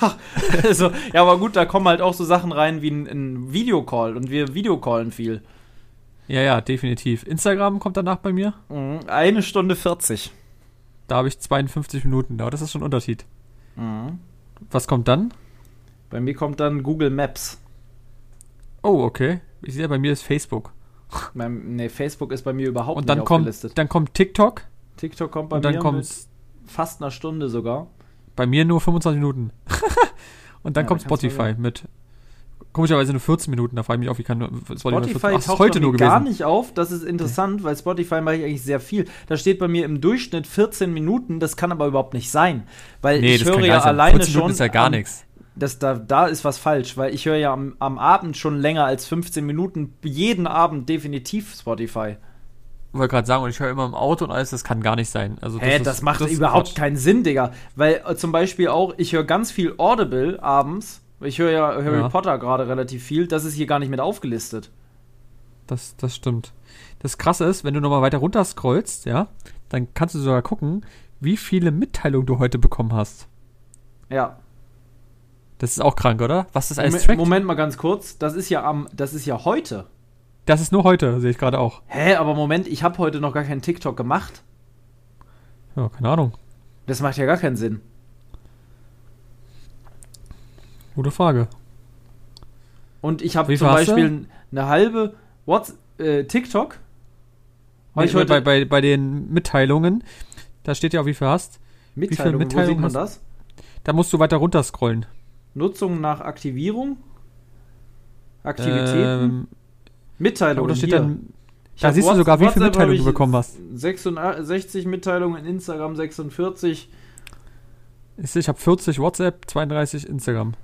B: also, ja, aber gut, da kommen halt auch so Sachen rein wie ein, ein Videocall und wir Videocallen viel.
A: Ja, ja, definitiv. Instagram kommt danach bei mir.
B: Mhm. Eine Stunde 40.
A: Da habe ich 52 Minuten. Aber das ist schon ein Unterschied.
B: Mhm.
A: Was kommt dann?
B: Bei mir kommt dann Google Maps.
A: Oh, okay. Ich sehe, bei mir ist Facebook.
B: Beim, nee, Facebook ist bei mir überhaupt
A: Und dann
B: nicht
A: kommt,
B: aufgelistet.
A: dann kommt TikTok.
B: TikTok kommt bei
A: Und dann
B: mir
A: kommt
B: mit fast einer Stunde sogar.
A: Bei mir nur 25 Minuten. und dann
B: Ja,
A: kommt Spotify mit komischerweise nur 14 Minuten. Da frage ich mich auch, wie kann Spotify, nur
B: Spotify
A: 14 Ach, ist
B: taucht
A: heute nur
B: gar
A: gewesen.
B: nicht auf. Das ist interessant, weil Spotify mache ich eigentlich sehr viel. Da steht bei mir im Durchschnitt 14 Minuten. Das kann aber überhaupt nicht sein, weil
A: Nee,
B: ich höre ja
A: gar
B: alleine
A: 14 Minuten
B: schon.
A: ist ja gar nichts.
B: Das, da, da ist was falsch, weil ich höre ja am, am Abend schon länger als 15 Minuten jeden Abend definitiv Spotify.
A: Wollte gerade sagen, und ich höre immer im Auto und alles, das kann gar nicht sein. Also
B: Hä,
A: ist-
B: das macht
A: ist
B: überhaupt keinen Sinn, Digga. Weil äh, zum Beispiel auch, ich höre ganz viel Audible abends. Ich höre ja Harry
A: Ja.
B: Potter gerade relativ viel. Das ist hier gar nicht mit aufgelistet.
A: Das, das stimmt. Das Krasse ist, wenn du nochmal weiter runter scrollst, ja, dann kannst du sogar gucken, wie viele Mitteilungen du heute bekommen hast.
B: Ja.
A: Das ist auch krank, oder? Was das alles
B: Moment,
A: trackt?
B: Moment mal ganz kurz. Das ist ja am, das ist ja heute.
A: Das ist nur heute, sehe ich gerade auch.
B: Hä, aber Moment, ich habe heute noch gar keinen TikTok gemacht.
A: Ja, keine Ahnung.
B: Das macht ja gar keinen Sinn.
A: Gute Frage.
B: Und ich habe
A: Wie
B: zum
A: viel?
B: Beispiel eine halbe What's, äh, TikTok. Weil ich
A: bei,
B: heute
A: bei, bei, bei den Mitteilungen, da steht ja auch, wie viel hast.
B: Mitteilungen, wo
A: Mitteilungen
B: sieht man
A: hast-
B: das?
A: Da musst du weiter runter scrollen.
B: Nutzung nach Aktivierung? Aktivitäten?
A: Ähm,
B: Mitteilungen.
A: oder steht
B: hier.
A: dann,
B: Ich
A: da siehst du
B: Whats-
A: sogar, wie viele
B: WhatsApp
A: Mitteilungen du bekommen hast.
B: 66 Mitteilungen, Instagram 46.
A: Ich, ich habe 40 WhatsApp, 32 Instagram.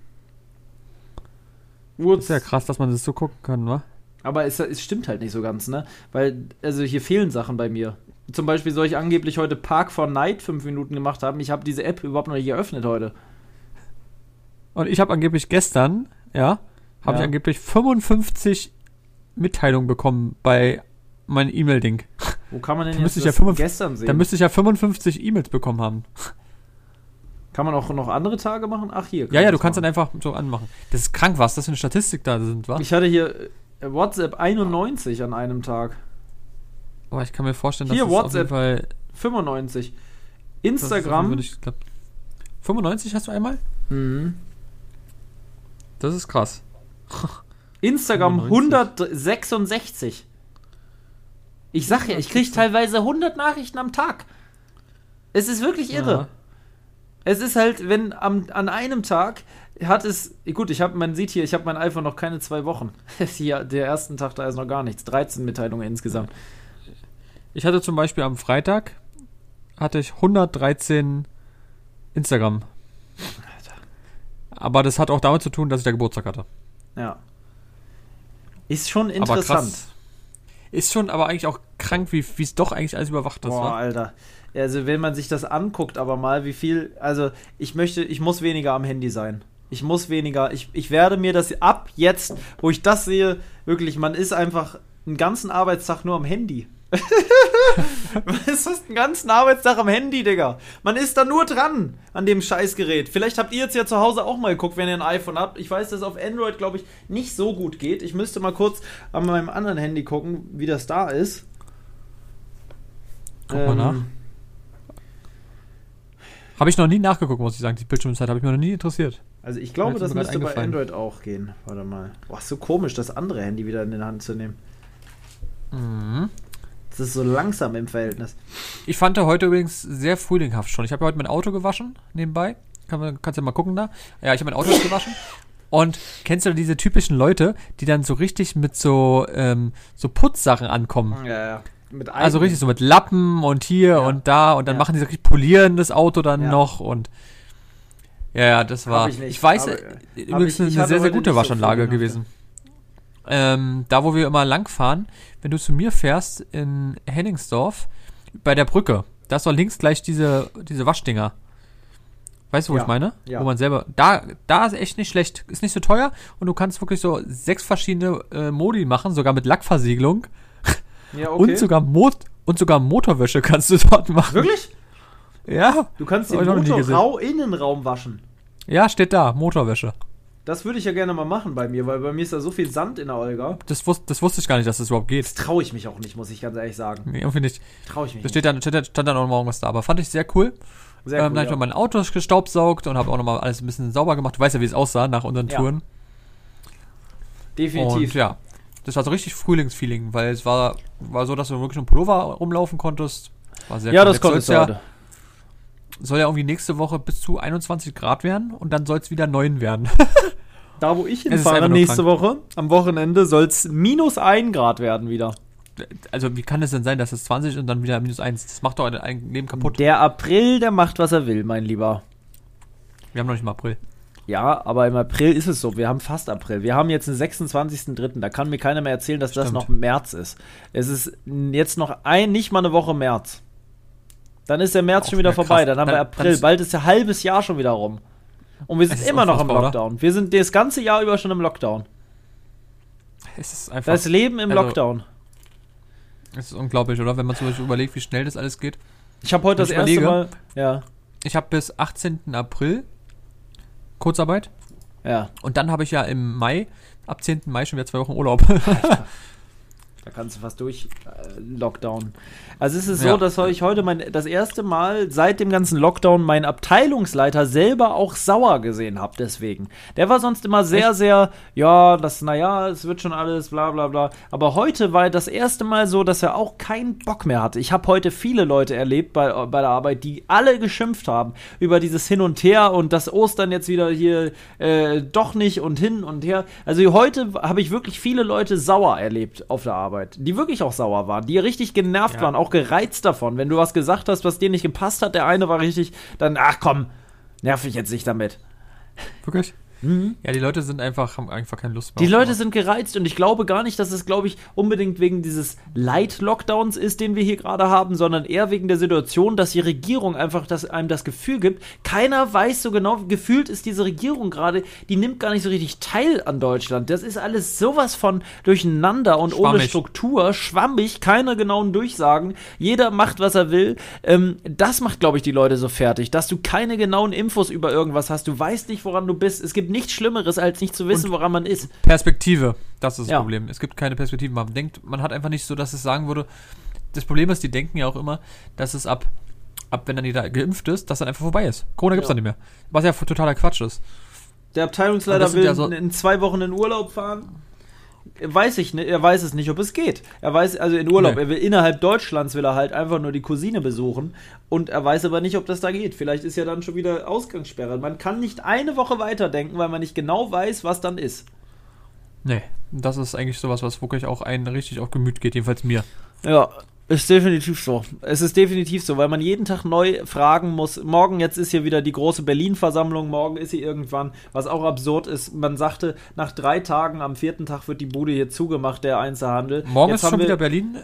B: Wurz.
A: Ist ja krass, dass man das so gucken kann, wa?
B: Aber es, es stimmt halt nicht so ganz, ne? Weil, also hier fehlen Sachen bei mir. Zum Beispiel soll ich angeblich heute Park for Night fünf Minuten gemacht haben. Ich habe diese App überhaupt noch nicht geöffnet heute.
A: Und ich habe angeblich gestern, ja, habe
B: Ja.
A: ich angeblich 55 Mitteilungen bekommen bei meinem E-Mail-Ding.
B: Wo kann man denn
A: Da
B: jetzt
A: müsste ich ja
B: das
A: 55
B: gestern sehen?
A: Da müsste ich ja 55 E-Mails bekommen haben.
B: kann man auch noch andere Tage machen? Ach, hier.
A: Ja, ja, du
B: das
A: kannst dann
B: machen.
A: einfach so anmachen. Das ist krank, was das für eine Statistik da sind, wa?
B: Ich hatte hier äh, WhatsApp 91 an einem Tag.
A: Aber ich kann mir vorstellen, dass
B: Hier,
A: das auf
B: WhatsApp.
A: jeden Fall
B: 95.
A: das ist auf jeden
B: Instagram.
A: Nicht klappt. 95 hast du einmal?
B: Mhm.
A: Das ist krass.
B: Instagram
A: 95.
B: 166. Ich sag ja, ich krieg teilweise 100 Nachrichten am Tag. Es ist wirklich irre.
A: Ja.
B: Es ist halt, wenn am, an einem Tag hat es, gut, ich habe, man sieht hier, ich habe mein iPhone noch keine zwei Wochen. hier, der ersten Tag, da ist noch gar nichts. 13 Mitteilungen insgesamt.
A: Ich hatte zum Beispiel am Freitag hatte ich 113 Instagram. Aber das hat auch damit zu tun, dass ich da Geburtstag hatte.
B: Ja. Ist schon interessant.
A: Ist schon aber eigentlich auch krank, wie es doch eigentlich alles überwacht ist.
B: Boah,
A: wa?
B: Alter. Also, wenn man sich das anguckt, aber mal, wie viel. Also, ich möchte, ich muss weniger am Handy sein. Ich muss weniger. Ich, ich werde mir das ab jetzt, wo ich das sehe, wirklich, man ist einfach einen ganzen Arbeitstag nur am Handy. Man ist einen ganzen Arbeitstag am Handy, Digga. Man ist da nur dran an dem Scheißgerät. Vielleicht habt ihr jetzt ja zu Hause auch mal geguckt, wenn ihr ein iPhone habt. Ich weiß, dass es auf Android, glaube ich, nicht so gut geht. Ich müsste mal kurz an meinem anderen Handy gucken, wie das da ist.
A: Guck mal nach. Habe ich noch nie nachgeguckt, muss ich sagen. Die Bildschirmzeit habe ich mir noch nie interessiert.
B: Also ich glaube, das müsste bei. Android auch gehen. Warte mal. Boah, ist so komisch, das andere Handy wieder in die Hand zu nehmen.
A: Mhm.
B: Das ist so langsam im Verhältnis.
A: Ich fand er heute übrigens sehr frühlinghaft schon. Ich habe ja heute mein Auto gewaschen, nebenbei. Kann man, kannst ja mal gucken da. Ja, ich habe mein Auto gewaschen. Und kennst du diese typischen Leute, die dann so richtig mit so, ähm, so Putzsachen ankommen?
B: Ja, ja.
A: Also richtig so mit Lappen und hier und da und dann
B: Ja.
A: machen die so richtig polieren das Auto dann
B: Ja.
A: noch und ja, ja, das war.
B: ich
A: Ich,
B: nicht.
A: weiß,
B: Aber,
A: äh,
B: äh,
A: übrigens
B: ich-
A: eine
B: ich
A: sehr,
B: hatte
A: sehr
B: heute
A: gute
B: so
A: Waschanlage
B: gemacht,
A: gewesen. Ähm, da, wo wir immer lang fahren, wenn du zu mir fährst in Henningsdorf, bei der Brücke, da ist doch links gleich diese, diese Waschdinger. Weißt du, wo
B: Ja,
A: ich meine?
B: ja.
A: Wo man selber. Da, da ist echt nicht schlecht. Ist nicht so teuer und du kannst wirklich so sechs verschiedene äh, Modi machen, sogar mit Lackversiegelung.
B: Ja,
A: Und sogar Mot und sogar Motorwäsche kannst du dort machen.
B: Wirklich?
A: Ja.
B: Du kannst den
A: nie gesehen.
B: Motorrau-Innenraum waschen.
A: Ja, steht da, Motorwäsche.
B: Das würde ich ja gerne mal machen bei mir, weil bei mir ist da so viel Sand in der Olga.
A: Das, wus das wusste ich gar nicht, dass das überhaupt geht.
B: Das traue ich mich auch nicht, muss ich ganz ehrlich sagen.
A: Nee, irgendwie nicht.
B: Traue ich mich
A: Da steht steht, dann- stand dann auch noch irgendwas da. Aber fand ich sehr cool.
B: nicht. Sehr
A: ähm,
B: cool,
A: dann habe ich
B: ja.
A: noch mein Auto gestaubsaugt und habe auch nochmal alles ein bisschen sauber gemacht. Du weißt ja, wie es aussah nach unseren
B: Ja,
A: Touren.
B: Definitiv.
A: Und ja, das war so richtig Frühlingsfeeling, weil es war, war so, dass du wirklich im Pullover rumlaufen konntest. War sehr
B: ja,
A: cool.
B: das
A: soll's
B: jetzt
A: ja. Soll ja irgendwie nächste Woche bis zu 21 Grad werden und dann soll es wieder 9 werden.
B: Da, wo ich hinfahre nächste Woche, am Wochenende, soll es minus 1 Grad werden wieder.
A: also wie kann es denn sein, dass es 20 und dann wieder minus 1? Das macht doch ein Leben kaputt.
B: Der April, der macht, was er will, mein Lieber.
A: Wir haben noch nicht mal April.
B: Ja, aber im April ist es so. Wir haben fast April. Wir haben jetzt den 26.03. Da kann mir keiner mehr erzählen, dass das
A: Stimmt.
B: noch März ist. Es ist jetzt noch ein, nicht mal eine Woche März. Dann ist der März
A: Auch
B: schon wieder
A: wieder krass.
B: vorbei. Dann haben wir
A: Dann-
B: April.
A: dann ist-
B: Bald ist der halbes Jahr schon wieder rum. Und wir sind immer noch im
A: unfassbar, oder?
B: Lockdown. Wir sind das ganze Jahr über schon im Lockdown.
A: Es ist einfach.
B: Das Leben im
A: also-
B: Lockdown.
A: es ist unglaublich, oder? Wenn man zum Beispiel überlegt, wie schnell das alles geht.
B: Ich habe heute das
A: ich
B: erste
A: überlege-
B: Mal. Ja,
A: Ich habe bis 18. April Kurzarbeit
B: ja.
A: und dann habe ich ja im Mai, ab 10. Mai schon wieder zwei Wochen Urlaub.
B: Da kannst du fast durch äh, Lockdown. Also es ist so,
A: Ja.
B: dass ich heute mein das erste Mal seit dem ganzen Lockdown meinen Abteilungsleiter selber auch sauer gesehen habe. Deswegen, der war sonst immer sehr, sehr, ja, das, naja, es wird schon alles, bla, bla, bla. Aber heute war das erste Mal so, dass er auch keinen Bock mehr hatte. Ich habe heute viele Leute erlebt bei, bei der Arbeit, die alle geschimpft haben über dieses Hin und Her und das Ostern jetzt wieder hier äh, doch nicht und hin und her. Also heute habe ich wirklich viele Leute sauer erlebt auf der Arbeit, die wirklich auch sauer waren, die richtig genervt
A: Ja.
B: waren, auch gereizt davon. Wenn du was gesagt hast, was dir nicht gepasst hat, der eine war richtig, dann, ach komm, nerv ich jetzt nicht damit.
A: Wirklich? Ja, die Leute sind einfach, haben einfach keine Lust mehr.
B: Mhm. Die Leute sind gereizt und ich glaube gar nicht, dass es, glaube ich, unbedingt wegen dieses Light-Lockdowns ist, den wir hier gerade haben, sondern eher wegen der Situation, dass die Regierung einfach das, einem das Gefühl gibt, keiner weiß so genau, gefühlt ist diese Regierung gerade, die nimmt gar nicht so richtig teil an Deutschland. Das ist alles sowas von durcheinander und ohne
A: Schwammig.
B: Struktur, schwammig, keine genauen Durchsagen, jeder macht, was er will. Ähm, das macht, glaube ich, die Leute so fertig, dass du keine genauen Infos über irgendwas hast, du weißt nicht, woran du bist. Es gibt nichts Schlimmeres, als nicht zu wissen, woran man ist.
A: Perspektive, das ist das
B: Ja.
A: Problem. Es gibt keine Perspektive. Man denkt, man hat einfach nicht so, dass es sagen würde. Das Problem ist, die denken ja auch immer, dass es ab, ab wenn dann jeder geimpft ist, dass dann einfach vorbei ist. Corona gibt's
B: Ja.
A: dann nicht mehr. Was ja totaler Quatsch ist.
B: Der
A: Und
B: Abteilungsleiter will
A: ja so-
B: in zwei Wochen in Urlaub fahren. Weiß ich nicht, er weiß es nicht, ob es geht. Er weiß, also in Urlaub,
A: Nee.
B: er will innerhalb Deutschlands will er halt einfach nur die Cousine besuchen und er weiß aber nicht, ob das da geht. Vielleicht ist ja dann schon wieder Ausgangssperre. Man kann nicht eine Woche weiterdenken, weil man nicht genau weiß, was dann ist.
A: Nee, das ist eigentlich sowas, was wirklich auch einen richtig auf Gemüt geht, jedenfalls mir.
B: Ja, ist definitiv so. Es ist definitiv so, weil man jeden Tag neu fragen muss. Morgen jetzt ist hier wieder die große Berlin-Versammlung, morgen ist sie irgendwann, was auch absurd ist. Man sagte, nach drei Tagen, am vierten Tag wird die Bude hier zugemacht, der Einzelhandel.
A: Morgen
B: jetzt
A: ist schon wieder Berlin.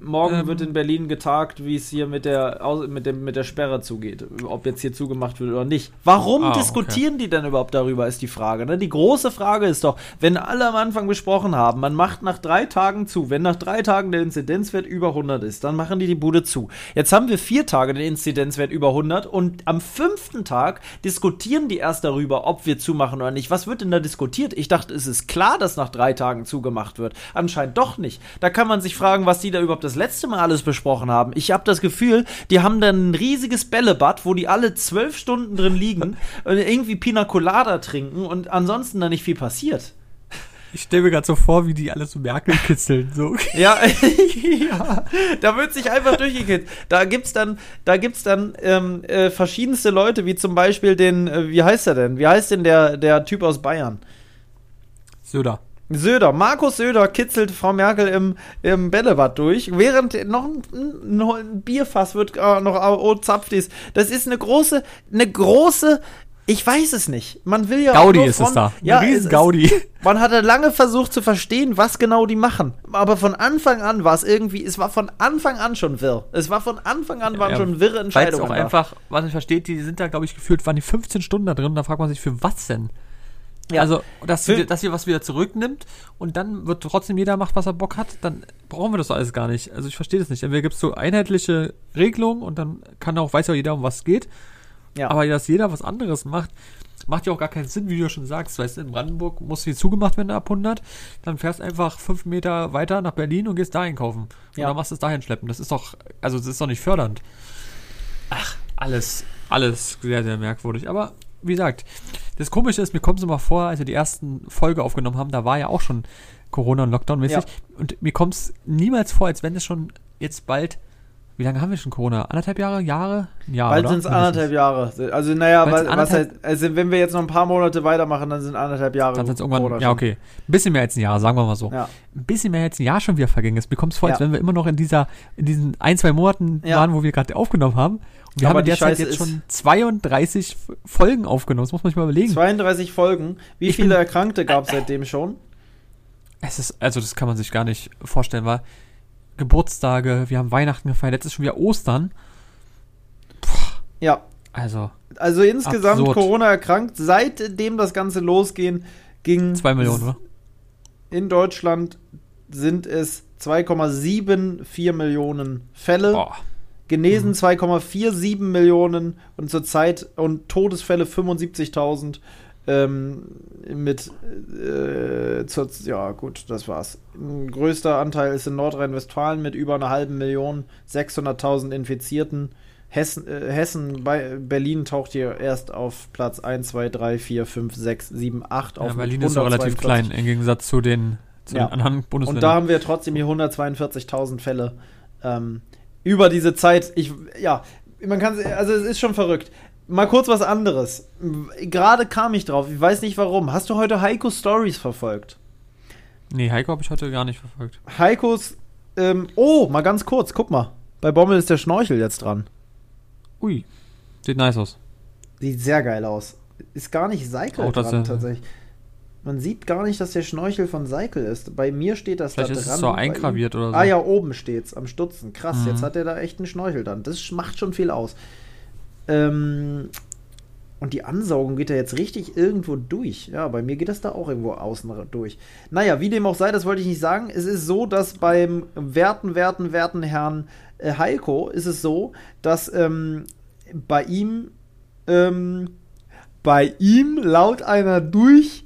B: Morgen
A: ähm,
B: wird in Berlin getagt, wie es hier mit der, mit, dem, mit der Sperre zugeht. Ob jetzt hier zugemacht wird oder nicht. Warum
A: Ah, okay.
B: diskutieren die denn überhaupt darüber, ist die Frage. Ne? Die große Frage ist doch, wenn alle am Anfang besprochen haben, man macht nach drei Tagen zu. Wenn nach drei Tagen der Inzidenzwert über 100 ist, dann machen die die Bude zu. Jetzt haben wir vier Tage den Inzidenzwert über 100 und am fünften Tag diskutieren die erst darüber, ob wir zumachen oder nicht. Was wird denn da diskutiert? Ich dachte, es ist klar, dass nach drei Tagen zugemacht wird. Anscheinend doch nicht. Da kann man sich fragen, was die da überhaupt das letzte Mal alles besprochen haben. Ich habe das Gefühl, die haben dann ein riesiges Bällebad, wo die alle zwölf Stunden drin liegen und irgendwie Pina Colada trinken und ansonsten da nicht viel passiert.
A: Ich stelle mir gerade so vor, wie die alles so Merkel kitzeln. So.
B: Ja, ja, da wird sich einfach durchgekippt. Da gibt's dann, da gibt's dann ähm, äh, verschiedenste Leute, wie zum Beispiel den, äh, wie heißt er denn? Wie heißt denn der, der Typ aus Bayern?
A: Söder.
B: Söder, Markus Söder kitzelt Frau Merkel im, im Bällebad durch, während noch ein, ein, ein Bierfass wird äh, noch oh, zapft ist. Das ist eine große, eine große, ich weiß es nicht. Man will ja
A: Gaudi ist es
B: von-
A: da.
B: Ja, es
A: riesen Gaudi.
B: Man hatte lange versucht zu verstehen, was genau die machen. Aber von Anfang an war es irgendwie, es war von Anfang an schon wirr. Es war von Anfang an waren
A: Ja,
B: schon wirre
A: Weil es
B: Entscheidungen.
A: auch
B: da.
A: einfach, was ich versteht, die sind da, glaube ich, gefühlt, waren die 15 Stunden da drin. Und da fragt man sich, für was denn?
B: Ja.
A: Also, dass, sie, dass ihr was wieder zurücknimmt und dann wird trotzdem jeder macht, was er Bock hat, dann brauchen wir das alles gar nicht. Also ich verstehe das nicht. Entweder gibt es so einheitliche Regelungen und dann kann auch, weiß ja jeder, um was es geht.
B: Ja.
A: Aber dass jeder was anderes macht, macht ja auch gar keinen Sinn, wie du schon sagst. Weißt du, in Brandenburg muss hier zugemacht werden ab 100, dann fährst einfach fünf Meter weiter nach Berlin und gehst da einkaufen.
B: Ja.
A: Oder machst es dahin schleppen. Das ist doch, also das ist doch nicht fördernd. Ach, alles, alles sehr, sehr merkwürdig. Aber wie gesagt, das Komische ist, mir kommt es immer vor, als wir die ersten Folge aufgenommen haben, da war ja auch schon Corona und Lockdown-mäßig.
B: Ja.
A: Und mir kommt es niemals vor, als wenn es schon jetzt bald, wie lange haben wir schon Corona? Anderthalb Jahre? Jahre? Ein Jahr,
B: Bald sind es anderthalb Jahre. Also, naja,
A: Weil's
B: was, heißt, also wenn wir jetzt noch ein paar Monate weitermachen, dann sind anderthalb Jahre.
A: Dann sind es irgendwann,
B: Corona
A: ja okay, ein bisschen mehr als ein Jahr, sagen wir mal so.
B: Ja.
A: Ein bisschen mehr als ein Jahr schon wieder vergangen ist. Mir kommt es vor, als
B: Ja.
A: wenn wir immer noch in dieser, in diesen ein, zwei Monaten waren, wo wir gerade aufgenommen haben. Wir
B: Aber
A: haben derzeit
B: Scheiße
A: jetzt schon 32 F- Folgen aufgenommen. Das muss man sich mal überlegen.
B: 32 Folgen. Wie
A: Ich
B: viele Erkrankte gab es seitdem schon?
A: Es ist, also das kann man sich gar nicht vorstellen, weil Geburtstage, wir haben Weihnachten gefeiert, jetzt ist schon wieder Ostern.
B: Ja,
A: Also
B: also insgesamt
A: Absurd.
B: Corona erkrankt. Seitdem das Ganze losging, ging
A: zwei Millionen, oder?
B: in Deutschland sind es 2,74 Millionen Fälle.
A: Boah.
B: Genesen
A: Mhm.
B: 2,47 Millionen und zurzeit und Todesfälle 75.000 ähm, mit äh, zur, ja gut, das war's. Ein größter Anteil ist in Nordrhein-Westfalen mit über einer halben Million, 600.000 Infizierten. Hessen, äh, Hessen bei Berlin taucht hier erst auf Platz 1, 2, 3, 4, 5, 6, 7, 8 auf.
A: Ja, Berlin ist ja relativ
B: 142.
A: klein im Gegensatz zu den, zu
B: Ja.
A: den anderen
B: Und
A: Bundesländern.
B: da haben wir trotzdem hier 142.000 Fälle ähm, über diese Zeit. Ich, ja, man kann, also es ist schon verrückt. Mal kurz was anderes. Gerade kam ich drauf, ich weiß nicht warum. Hast du heute Heiko Stories verfolgt?
A: nee, Heiko habe ich heute gar nicht verfolgt.
B: Heikos, ähm, oh, mal ganz kurz, guck mal. Bei Bommel ist der Schnorchel jetzt dran.
A: Ui, sieht nice aus.
B: Sieht sehr geil aus. Ist gar nicht
A: dass
B: dran, tatsächlich. Man sieht gar nicht, dass der Schnorchel von Seikel ist. Bei mir steht das
A: Vielleicht
B: da
A: ist
B: dran.
A: es so eingraviert oder so.
B: Ah ja, oben steht's, am Stutzen. Krass,
A: Mhm.
B: jetzt hat er da echt einen Schnorchel dann. Das macht schon viel aus. Ähm, und die Ansaugung geht da jetzt richtig irgendwo durch. Ja, bei mir geht das da auch irgendwo außen durch. Naja, wie dem auch sei, das wollte ich nicht sagen. Es ist so, dass beim werten, werten, werten Herrn äh, Heiko ist es so, dass ähm, bei ihm ähm, bei ihm laut einer durch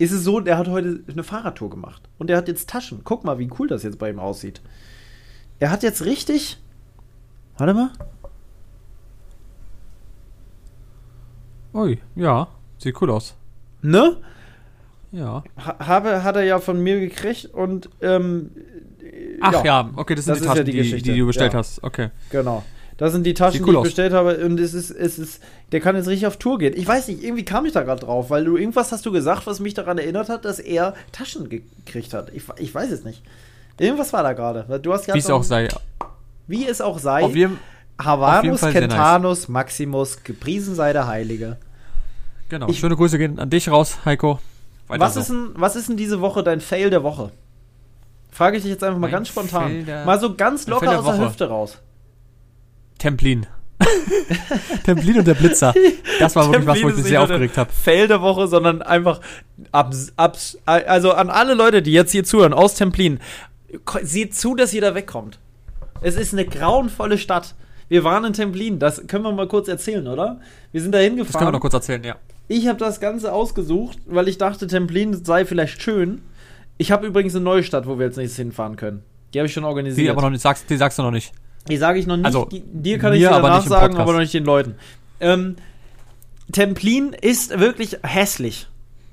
B: ist es so, der hat heute eine Fahrradtour gemacht und der hat jetzt Taschen. Guck mal, wie cool das jetzt bei ihm aussieht. Er hat jetzt richtig. Warte mal.
A: Ui, ja, sieht cool aus.
B: Ne?
A: Ja.
B: Ha habe, hat er ja von mir gekriegt und ähm,
A: Ach ja, okay, das sind
B: Das
A: die
B: ist ja
A: Taschen,
B: die
A: die, die, du bestellt
B: ja.
A: hast. Okay.
B: Genau. Das sind die Taschen,
A: Sieht
B: die
A: cool
B: ich
A: aus.
B: bestellt habe. Und es ist, es ist, der kann jetzt richtig auf Tour gehen. Ich weiß nicht, irgendwie kam ich da gerade drauf, weil du irgendwas hast du gesagt, was mich daran erinnert hat, dass er Taschen gekriegt hat. Ich, ich weiß es nicht. Irgendwas war da gerade. Du hast
A: Wie es auch sei.
B: Wie es auch sei.
A: Auf jeden
B: Havanus, Kentanus, Maximus, gepriesen sei der Heilige.
A: genau.
B: Ich-
A: Schöne Grüße gehen an dich raus, Heiko. Weiter
B: Was
A: so.
B: ist, denn, was ist denn diese Woche dein Fail der Woche? Frage ich dich jetzt einfach mal
A: Mein
B: ganz spontan.
A: Der-
B: mal so ganz locker aus der
A: Woche.
B: Hüfte raus.
A: Templin. Templin und der Blitzer. Das war wirklich was, wo
B: Templin
A: ich mich sehr aufgeregt habe.
B: Fail der Woche, sondern einfach abs, abs, also an alle Leute, die jetzt hier zuhören aus Templin, seht zu, dass ihr da wegkommt. Es ist eine grauenvolle Stadt. Wir waren in Templin, das können wir mal kurz erzählen, oder? Wir sind da
A: Das können wir
B: hingefahren.
A: noch kurz erzählen, ja.
B: Ich habe das Ganze ausgesucht, weil ich dachte, Templin sei vielleicht schön. Ich habe übrigens eine neue Stadt, wo wir jetzt nächstes hinfahren können. Die habe ich schon organisiert.
A: Die aber noch nicht, sagst, die sagst du noch nicht.
B: Die sage ich noch nicht.
A: Also,
B: die, dir kann ich
A: aber
B: danach
A: im
B: sagen, aber noch nicht den Leuten. Ähm, Templin ist wirklich hässlich.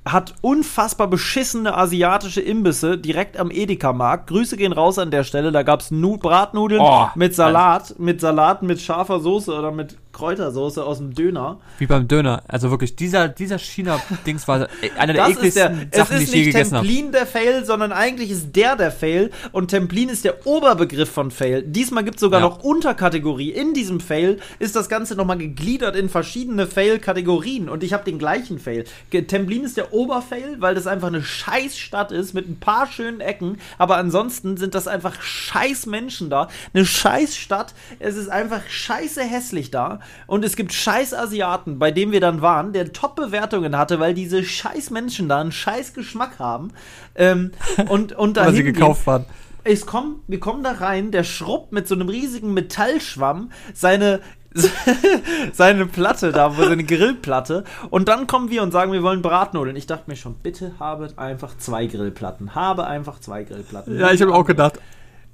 B: Hat unfassbar beschissene asiatische Imbisse direkt am Edeka-Markt. Grüße gehen raus an der Stelle. Da gab es nu Bratnudeln
A: Oh,
B: mit Salat, mit Salat mit scharfer Soße oder mit Kräutersoße aus dem Döner.
A: Wie beim Döner. Also wirklich, dieser, dieser China-Dings war einer der
B: Das ist der,
A: ekligsten
B: es
A: Sachen, die
B: ist
A: ich je
B: nicht
A: gegessen habe.
B: Templin der Fail, sondern eigentlich ist der der Fail und Templin ist der Oberbegriff von Fail. Diesmal gibt es sogar
A: Ja.
B: noch Unterkategorie. In diesem Fail ist das Ganze nochmal gegliedert in verschiedene Fail-Kategorien und ich habe den gleichen Fail. Templin ist der Oberfail, weil das einfach eine scheiß Stadt ist mit ein paar schönen Ecken, aber ansonsten sind das einfach scheiß Menschen da. Eine scheiß Stadt. Es ist einfach scheiße hässlich da und es gibt scheiß Asiaten, bei dem wir dann waren, der Top-Bewertungen hatte, weil diese scheiß Menschen da einen scheiß Geschmack haben. Ähm, und, und
A: Weil sie gekauft waren.
B: Es kommen, wir kommen da rein, der schrubbt mit so einem riesigen Metallschwamm seine, seine Platte da, wo seine Grillplatte. Und dann kommen wir und sagen, wir wollen Bratnudeln. Ich dachte mir schon, bitte habe einfach zwei Grillplatten. Habe einfach zwei Grillplatten.
A: Ja, ich habe auch gedacht.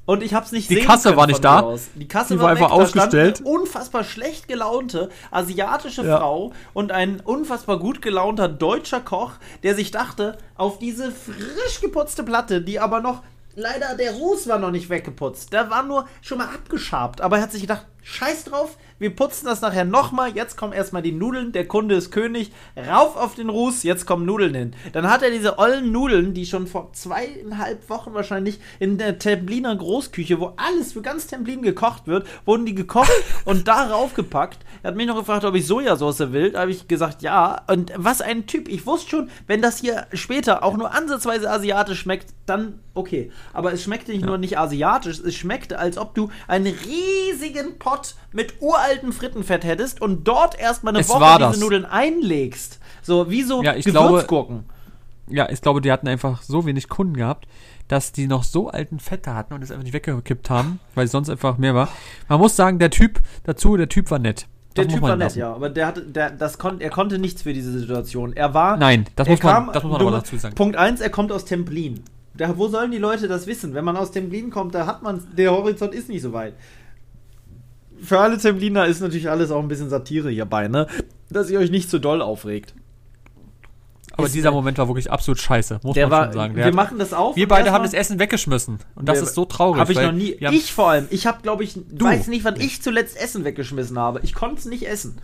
B: Und ich hab's nicht
A: Die
B: sehen
A: Kasse war nicht da.
B: aus. Die Kasse
A: Die
B: war,
A: war einfach
B: weg. Da
A: ausgestellt.
B: Eine unfassbar schlecht gelaunte asiatische
A: Ja.
B: Frau und ein unfassbar gut gelaunter deutscher Koch, der sich dachte, auf diese frisch geputzte Platte, die aber noch leider der Ruß war noch nicht weggeputzt. Der war nur schon mal abgeschabt, aber er hat sich gedacht, scheiß drauf, wir putzen das nachher nochmal. Jetzt kommen erstmal die Nudeln, der Kunde ist König. Rauf auf den Ruß, jetzt kommen Nudeln hin. Dann hat er diese ollen Nudeln, die schon vor zweieinhalb Wochen wahrscheinlich in der Templiner Großküche, wo alles für ganz Templin gekocht wird, wurden die gekocht und da raufgepackt. Er hat mich noch gefragt, ob ich Sojasauce will. Da habe ich gesagt, ja. Und was ein Typ. Ich wusste schon, wenn das hier später auch nur ansatzweise asiatisch schmeckt, dann okay. Aber es schmeckte nicht
A: Ja.
B: nur nicht asiatisch, es schmeckte, als ob du einen riesigen Pot mit uraltem Frittenfett hättest und dort erstmal eine
A: Es
B: Woche diese. Nudeln einlegst. So wie so
A: Ja, ich glaube-
B: Gewürzgurken.
A: Ja, ich glaube, die hatten einfach so wenig Kunden gehabt, dass die noch so alten Fette hatten und es einfach nicht weggekippt haben, weil es sonst einfach mehr war. Man muss sagen, der Typ dazu, der Typ war nett.
B: Der
A: Das muss
B: Typ war nett, ja, aber der hatte, der, das kon, er konnte nichts für diese Situation. Er war.
A: Nein, das muss man, das muss man
B: du-
A: aber dazu sagen.
B: Punkt 1, er kommt aus Templin. Da, wo sollen die Leute das wissen? Wenn man aus Templin kommt, da hat man, der Horizont ist nicht so weit. Für alle Templiner ist natürlich alles auch ein bisschen Satire hierbei, ne? Dass ihr euch nicht zu doll aufregt.
A: Aber
B: ist
A: dieser
B: der-
A: Moment war wirklich absolut scheiße, muss
B: Der
A: man
B: war,
A: schon sagen. Der
B: wir
A: hat-
B: machen das auf.
A: wir beide haben das Essen weggeschmissen. Und das ist so traurig.
B: Habe ich noch nie. Ich vor allem. Ich habe, glaube ich,
A: Du.
B: weiß nicht, wann ich zuletzt Essen weggeschmissen habe. Ich konnte es nicht essen.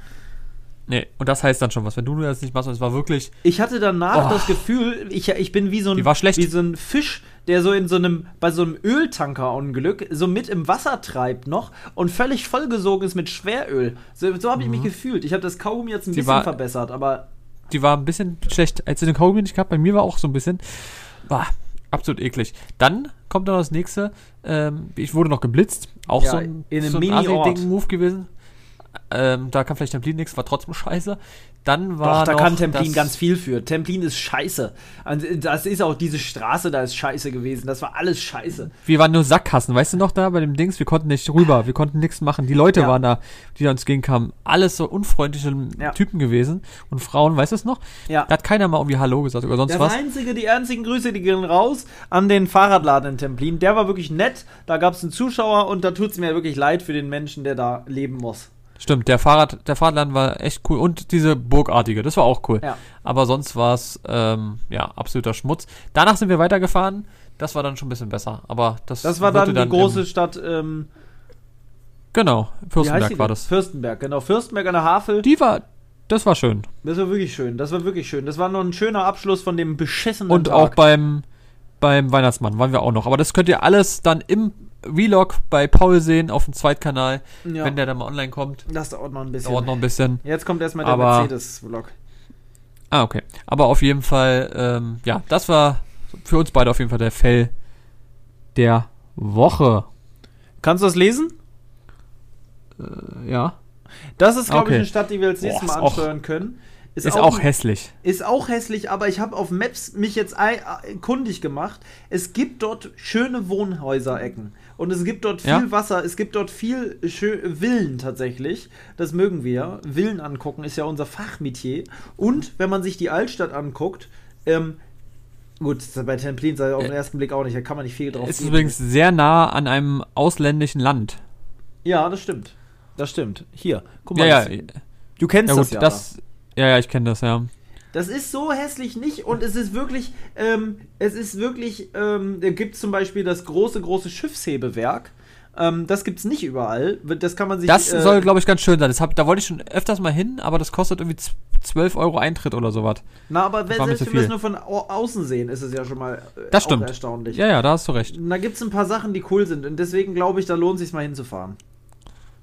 A: Nee, und das heißt dann schon was. Wenn du das nicht machst, und es war wirklich.
B: Ich hatte danach
A: Oh.
B: das Gefühl, ich, ich bin wie so, ein, wie so ein Fisch, der so in so einem, bei so einem Öltankerunglück so mit im Wasser treibt noch und völlig vollgesogen ist mit Schweröl. So, so habe ich mich gefühlt. Ich habe das Kaugummi jetzt ein
A: Mhm. Die
B: bisschen
A: war-
B: verbessert, aber
A: Die war ein bisschen schlecht. Als ich den Kaugummi nicht gehabt, bei mir war auch so ein bisschen. War absolut eklig. Dann kommt dann das nächste. Ähm, ich wurde noch geblitzt. Auch
B: Ja,
A: so ein,
B: in einem
A: so ein
B: Mini-Ort.
A: Asi-Ding-Move gewesen. Ähm, da kann vielleicht Templin nichts, war trotzdem scheiße. Dann war
B: doch, da
A: noch
B: kann Templin ganz viel für. Templin ist scheiße. Also, Das ist auch diese Straße, da ist scheiße gewesen. Das war alles scheiße.
A: Wir waren nur Sackgassen, weißt du noch da bei dem Dings? Wir konnten nicht rüber, wir konnten nichts machen. Die Leute
B: Ja.
A: waren da, die da uns gegenkamen. Alles so unfreundliche
B: Ja.
A: Typen gewesen. Und Frauen, weißt du es noch?
B: Ja.
A: Da hat keiner mal irgendwie Hallo gesagt oder sonst
B: Das
A: was.
B: einzige, die einzigen Grüße, die gehen raus an den Fahrradladen in Templin. Der war wirklich nett. Da gab es einen Zuschauer und da tut es mir wirklich leid für den Menschen, der da leben muss.
A: Stimmt, der Fahrrad, der Fahrradladen war echt cool. Und diese Burgartige, das war auch cool.
B: Ja.
A: Aber sonst war es, ähm, ja, absoluter Schmutz. Danach sind wir weitergefahren. Das war dann schon ein bisschen besser. Aber das,
B: Das war
A: wurde
B: dann die große Stadt, ähm,
A: genau, Fürstenberg war das.
B: Fürstenberg, genau. Fürstenberg an der Havel.
A: Die war, das war schön.
B: Das war wirklich schön. Das war wirklich schön. Das war noch ein schöner Abschluss von dem beschissenen
A: Und
B: Tag.
A: auch beim, beim Weihnachtsmann waren wir auch noch. Aber das könnt ihr alles dann im Vlog bei Paul sehen auf dem Zweitkanal,
B: ja,
A: wenn der dann mal online kommt.
B: das dauert noch ein bisschen.
A: Dauert noch ein bisschen.
B: Jetzt kommt erstmal der Mercedes-Vlog.
A: Ah, okay. Aber auf jeden Fall, ähm, ja, das war für uns beide auf jeden Fall der Fell der Woche.
B: Kannst du das lesen?
A: Ja.
B: Das ist, glaube ich,
A: Okay.
B: eine Stadt, die wir als nächstes
A: Boah,
B: Mal
A: ist auch-
B: ansteuern können.
A: Ist, auch, hässlich.
B: Ist auch hässlich, aber ich habe auf Maps mich jetzt äh, kundig gemacht. Es gibt dort schöne Wohnhäuserecken. Und es gibt dort viel
A: Ja?
B: Wasser, es gibt dort viel Villen tatsächlich. Das mögen wir. Villen angucken ist ja unser Fachmetier. Und wenn man sich die Altstadt anguckt, ähm, gut, das bei Templin sei auf den
A: Äh,
B: ersten Blick auch nicht, da kann man nicht viel drauf
A: Es ist
B: geben.
A: übrigens sehr nah an einem ausländischen Land.
B: Ja, das stimmt. Das stimmt. Hier, guck mal.
A: Ja,
B: das,
A: ja.
B: du kennst
A: Ja
B: das
A: gut,
B: ja.
A: das. Ja, ja, ich kenne das, ja.
B: Das ist so hässlich nicht und es ist wirklich, ähm, es ist wirklich, ähm, da gibt zum Beispiel das große, große Schiffshebewerk. Ähm, das gibt es nicht überall. Das kann man sich.
A: Das
B: äh,
A: soll, glaube ich, ganz schön sein. Das hab, da wollte ich schon öfters mal hin, aber das kostet irgendwie z- 12 Euro Eintritt oder sowas.
B: Na, aber
A: mir
B: selbst wenn wir es nur von au außen sehen, ist es ja schon mal äh,
A: Das stimmt.
B: erstaunlich.
A: Ja, ja, da hast du recht.
B: Da gibt es ein paar Sachen, die cool sind und deswegen glaube ich, da lohnt es sich mal hinzufahren.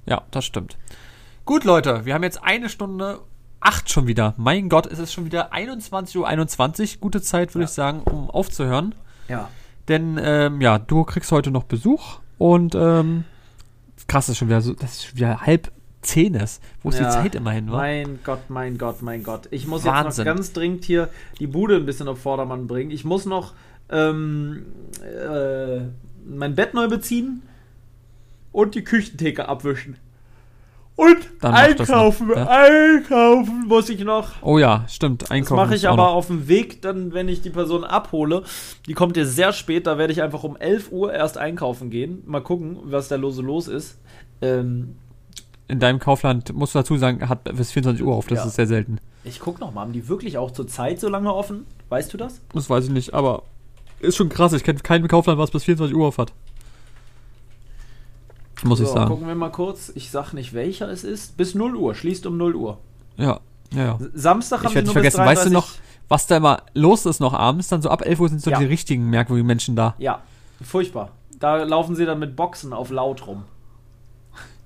A: Ja, das stimmt. Gut, Leute, wir haben jetzt eine Stunde acht schon wieder. Mein Gott, es ist schon wieder 21.21 Uhr. 21. Gute Zeit, würde
B: Ja.
A: ich sagen, um aufzuhören.
B: Ja.
A: Denn, ähm, ja, du kriegst heute noch Besuch und, ähm, krass, das ist schon wieder so, das ist schon wieder halb zehn ist. Wo ist
B: Ja,
A: die Zeit immerhin, wa?
B: Mein Gott, mein Gott, mein Gott. Ich muss
A: Wahnsinn.
B: jetzt noch ganz dringend hier die Bude ein bisschen auf Vordermann bringen. Ich muss noch ähm, äh, mein Bett neu beziehen und die Küchentheke abwischen. Und
A: Dann das noch,
B: einkaufen,
A: ja.
B: einkaufen muss ich noch.
A: Oh ja, stimmt.
B: Das
A: Einkaufen
B: mache
A: ist
B: ich aber
A: noch.
B: auf dem Weg, dann, wenn ich die Person abhole. Die kommt jetzt sehr spät, da werde ich einfach um 11 Uhr erst einkaufen gehen. Mal gucken, was da lose los ist. Ähm,
A: In deinem Kaufland, musst du dazu sagen, hat bis 24 Uhr auf. Das
B: Ja.
A: ist sehr selten.
B: ich gucke noch mal, haben die wirklich auch zur Zeit so lange offen? Weißt du das?
A: Das weiß ich nicht, aber ist schon krass. Ich kenne keinen Kaufland, was bis 24 Uhr auf hat. Muss ich
B: So,
A: sagen.
B: gucken wir mal kurz. Ich sag nicht, welcher es ist. Bis 0 Uhr. Schließt um 0 Uhr.
A: Ja, ja, ja.
B: Samstag haben
A: Ich werde vergessen, weißt du
B: 33
A: noch, was da immer los ist noch abends? Dann so ab 11 Uhr sind so
B: Ja.
A: die richtigen merkwürdigen Menschen da.
B: Ja, furchtbar. Da laufen sie dann mit Boxen auf laut rum.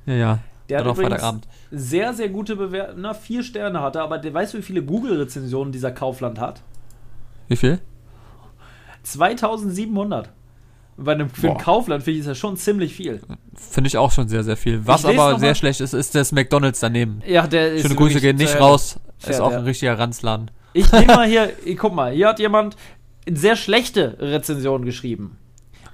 A: Ja, ja.
B: Der hat übrigens
A: Freitagabend.
B: sehr, sehr gute Bewertungen. Na, vier Sterne hat er, aber der, weißt du, wie viele Google-Rezensionen dieser Kaufland hat?
A: Wie viel?
B: 2700. Bei einem, für ein. Kaufland finde ich das schon ziemlich viel.
A: Finde ich auch schon sehr, sehr viel. Was aber sehr
B: mal-
A: schlecht ist, ist das McDonalds daneben.
B: Ja, der ist
A: Schöne Grüße gehen nicht raus.
B: Fährt
A: ist auch
B: er.
A: ein richtiger Ranzladen.
B: Ich nehme mal hier, ich- guck mal, hier hat jemand eine sehr schlechte Rezension geschrieben.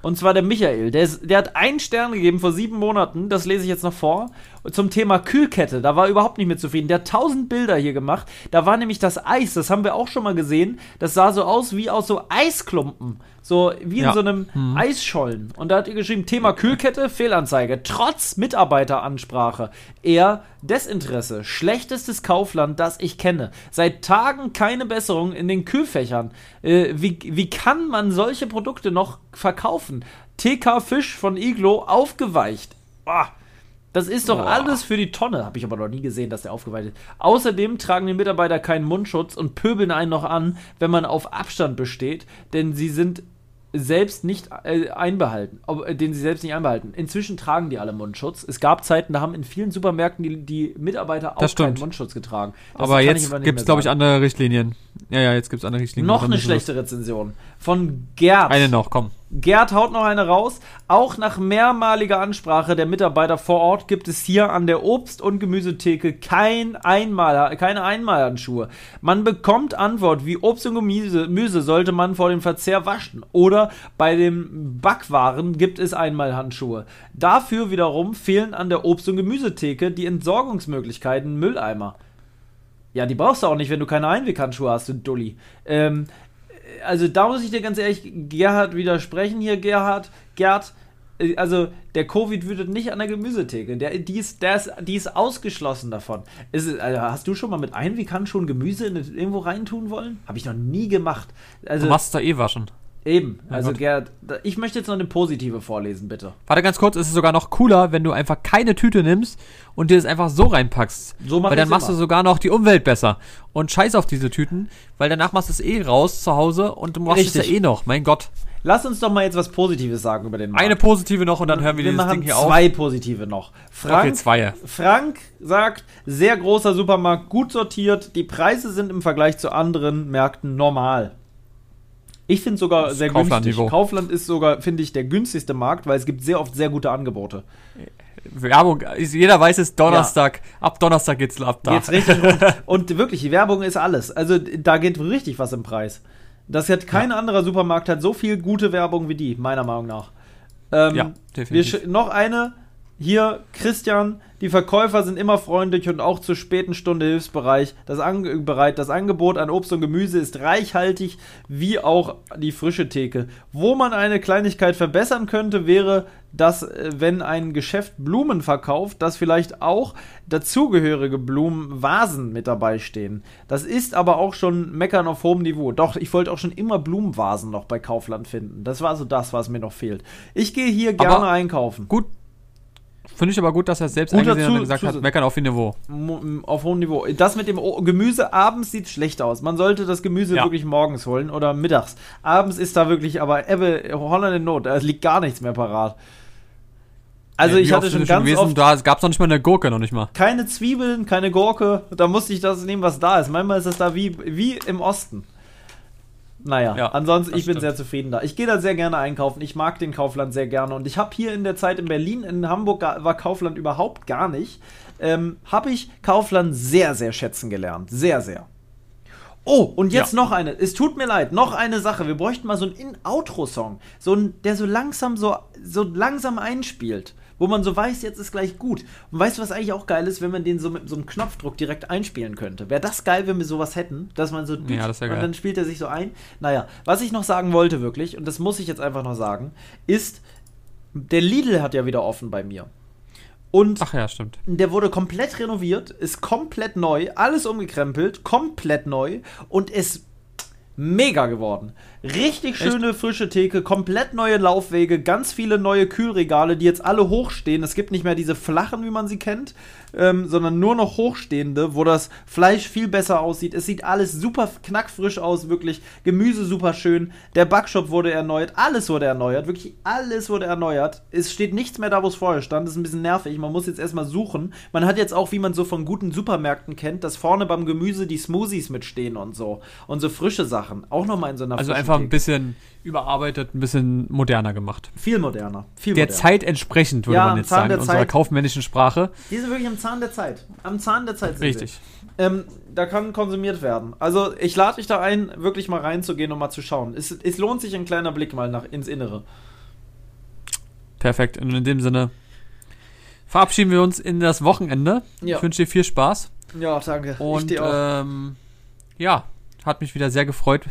B: Und zwar der Michael. Der, ist, der hat einen Stern gegeben vor sieben Monaten, das lese ich jetzt noch vor, zum Thema Kühlkette. Da war er überhaupt nicht mit zufrieden. Der hat tausend Bilder hier gemacht. Da war nämlich das Eis, das haben wir auch schon mal gesehen. Das sah so aus wie aus so Eisklumpen. So wie in
A: Ja.
B: so einem Eisschollen. Und da hat er geschrieben, Thema Kühlkette, Fehlanzeige. Trotz Mitarbeiteransprache. Eher Desinteresse. Schlechtestes Kaufland, das ich kenne. Seit Tagen keine Besserung in den Kühlfächern. Äh, wie, wie kann man solche Produkte noch verkaufen? TK Fisch von Iglo aufgeweicht. Boah. Das ist doch
A: Boah.
B: alles für die Tonne. Habe ich aber noch nie gesehen, dass der aufgeweicht ist. Außerdem tragen die Mitarbeiter keinen Mundschutz und pöbeln einen noch an, wenn man auf Abstand besteht, denn sie sind selbst nicht äh, einbehalten, äh, den sie selbst nicht einbehalten. Inzwischen tragen die alle Mundschutz. Es gab Zeiten, da haben in vielen Supermärkten die, die Mitarbeiter auch keinen. Mundschutz getragen. Das
A: aber jetzt gibt es, glaube ich, andere Richtlinien. Ja, ja, jetzt gibt es andere Richtlinien.
B: noch eine schlechte Rezension von Gerd.
A: Eine noch, komm.
B: Gerd haut noch eine raus. Auch nach mehrmaliger Ansprache der Mitarbeiter vor Ort gibt es hier an der Obst- und Gemüsetheke kein Einmal, keine Einmalhandschuhe. Man bekommt Antwort, wie Obst und Gemüse sollte man vor dem Verzehr waschen. Oder bei den Backwaren gibt es Einmalhandschuhe. Dafür wiederum fehlen an der Obst- und Gemüsetheke die Entsorgungsmöglichkeiten Mülleimer. Ja, die brauchst du auch nicht, wenn du keine Einweghandschuhe hast, du Dulli. Ähm, also da muss ich dir ganz ehrlich, Gerhard, widersprechen hier, Gerhard, Gerd. äh, Also der Covid wütet nicht an der Gemüsetheke. Der, die, ist, der ist, die ist ausgeschlossen davon. Ist, also hast du schon mal mit Einweghandschuhen Gemüse in, irgendwo reintun wollen? Habe ich noch nie gemacht. Also
A: Du machst da eh waschen.
B: Eben. Also
A: Gott.
B: Gerhard, ich möchte jetzt noch eine positive vorlesen, bitte.
A: Warte ganz kurz, es ist sogar noch cooler, wenn du einfach keine Tüte nimmst und dir das einfach so reinpackst.
B: So mach
A: weil dann machst
B: immer.
A: du sogar noch die Umwelt besser. Und scheiß auf diese Tüten, weil danach machst du es eh raus zu Hause und du machst es
B: Richtig.
A: ja eh noch. Mein Gott.
B: Lass uns doch mal jetzt was Positives sagen über den Markt.
A: Eine positive noch und dann hören wir,
B: wir
A: dieses Ding hier auf.
B: zwei positive noch. Frank,
A: Okay, zwei.
B: Frank sagt, sehr großer Supermarkt, gut sortiert, die Preise sind im Vergleich zu anderen Märkten normal. Ich finde sogar sehr günstig.
A: Kaufland-Niveau.
B: Kaufland ist sogar, finde ich, der günstigste Markt, weil es gibt sehr oft sehr gute Angebote.
A: Werbung, jeder weiß es, Donnerstag, ab Donnerstag geht's ab da.
B: Geht's richtig rund. Und wirklich, die Werbung ist alles. Also da geht richtig was im Preis. Das hat kein anderer Supermarkt hat so viel gute Werbung wie die, meiner Meinung nach. Ähm,
A: Ja, definitiv.
B: noch eine. Hier, Christian, die Verkäufer sind immer freundlich und auch zur späten Stunde hilfsbereit. Das, Ange bereit. das Angebot an Obst und Gemüse ist reichhaltig, wie auch die frische Theke. Wo man eine Kleinigkeit verbessern könnte, wäre, dass, äh, wenn ein Geschäft Blumen verkauft, dass vielleicht auch dazugehörige Blumenvasen mit dabei stehen. Das ist aber auch schon Meckern auf hohem Niveau. Doch, ich wollte auch schon immer Blumenvasen noch bei Kaufland finden. Das war so das, was mir noch fehlt. Ich gehe hier
A: Aber-
B: gerne einkaufen.
A: Gut. Finde ich aber gut, dass er es selbst
B: Guter
A: eingesehen hat
B: Zu-
A: und gesagt hat,
B: Zusatz.
A: meckern auf ihr Niveau.
B: Auf hohem Niveau. Das mit dem Gemüse abends sieht schlecht aus. Man sollte das Gemüse
A: Ja.
B: wirklich morgens holen oder mittags. Abends ist da wirklich aber Ebbe, Holland in Not. Da liegt gar nichts mehr parat. Also
A: Ja,
B: ich hatte schon ganz
A: gewesen,
B: oft
A: Da gab es noch nicht mal eine Gurke, noch nicht mal.
B: keine Zwiebeln, keine Gurke. Da musste ich das nehmen, was da ist. Manchmal ist es da wie, wie im Osten. Naja,
A: Ja,
B: ansonsten, ich bin
A: stimmt.
B: sehr zufrieden da. Ich gehe da sehr gerne einkaufen. Ich mag den Kaufland sehr gerne. Und ich habe hier in der Zeit in Berlin, in Hamburg war Kaufland überhaupt gar nicht. Ähm, habe ich Kaufland sehr, sehr schätzen gelernt. Sehr, sehr. Oh, und jetzt
A: Ja.
B: noch eine. Es tut mir leid, noch eine Sache. Wir bräuchten mal so einen In-Outro-Song. So ein, der so langsam, so, so langsam einspielt. Wo man so weiß, jetzt ist gleich gut. Und weißt du, was eigentlich auch geil ist, wenn man den so mit so einem Knopfdruck direkt einspielen könnte? Wäre das geil, wenn wir sowas hätten? Dass man so.
A: Ja, das wär
B: und
A: geil.
B: dann spielt er sich so ein. Naja, was ich noch sagen wollte, wirklich, und das muss ich jetzt einfach noch sagen, ist, der Lidl hat ja wieder offen bei mir. Und
A: Ach ja, stimmt.
B: der wurde komplett renoviert, ist komplett neu, alles umgekrempelt, komplett neu und es mega geworden. Richtig schöne frische Theke, komplett neue Laufwege, ganz viele neue Kühlregale, die jetzt alle hochstehen. Es gibt nicht mehr diese flachen, wie man sie kennt, ähm, sondern nur noch hochstehende, wo das Fleisch viel besser aussieht. Es sieht alles super knackfrisch aus, wirklich. Gemüse super schön. Der Backshop wurde erneuert, alles wurde erneuert, wirklich alles wurde erneuert. Es steht nichts mehr da, wo es vorher stand. Das ist ein bisschen nervig. Man muss jetzt erstmal suchen. Man hat jetzt auch, wie man so von guten Supermärkten kennt, dass vorne beim Gemüse die Smoothies mitstehen und so. Und so frische Sachen. Auch nochmal in so einer
A: Also einfach ein bisschen überarbeitet, ein bisschen moderner gemacht.
B: Viel moderner. Viel
A: Der
B: moderner.
A: Zeit entsprechend, würde
B: Ja,
A: man jetzt
B: Zahn
A: sagen, in unserer
B: Zeit.
A: kaufmännischen Sprache.
B: Die sind wirklich am Zahn der Zeit. Am Zahn der Zeit sind
A: Richtig.
B: sie. Ähm, da kann konsumiert werden. Also ich lade dich da ein, wirklich mal reinzugehen und mal zu schauen. Es, es lohnt sich ein kleiner Blick mal nach ins Innere.
A: Perfekt. Und in dem Sinne verabschieden wir uns in das Wochenende.
B: Ja.
A: Ich wünsche dir viel Spaß.
B: Ja, danke.
A: Und ähm, ja, hat mich wieder sehr gefreut.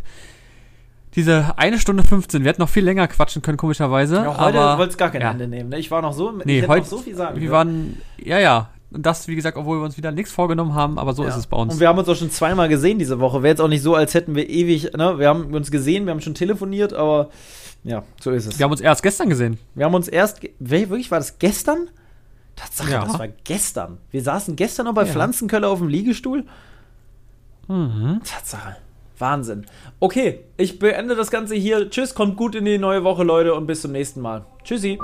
A: Diese eine Stunde 15, wir hätten noch viel länger quatschen können, komischerweise.
B: ja, heute wollte es gar kein
A: ja.
B: Ende nehmen. Ne? Ich war noch so,
A: Nee,
B: ich hätte
A: heute,
B: noch so viel sagen
A: wir
B: können.
A: waren, ja, ja. Und das, wie gesagt, obwohl wir uns wieder nichts vorgenommen haben, aber so
B: Ja.
A: ist es bei uns.
B: Und wir haben uns auch schon zweimal gesehen diese Woche. Wäre jetzt auch nicht so, als hätten wir ewig, ne? Wir haben uns gesehen, wir haben schon telefoniert, aber ja, so ist es.
A: Wir haben uns erst gestern gesehen.
B: Wir haben uns erst, wirklich, war das gestern? Tatsache,
A: Ja.
B: das war gestern. Wir saßen gestern noch bei
A: Ja.
B: Pflanzenköller auf dem Liegestuhl.
A: Mhm.
B: Tatsache. Wahnsinn. Okay, ich beende das Ganze hier. Tschüss, kommt gut in die neue Woche, Leute, und bis zum nächsten Mal. Tschüssi.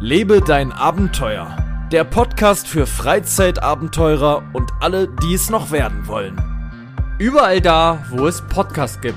C: Lebe dein Abenteuer. Der Podcast für Freizeitabenteurer und alle, die es noch werden wollen.
A: Überall da, wo es Podcasts gibt.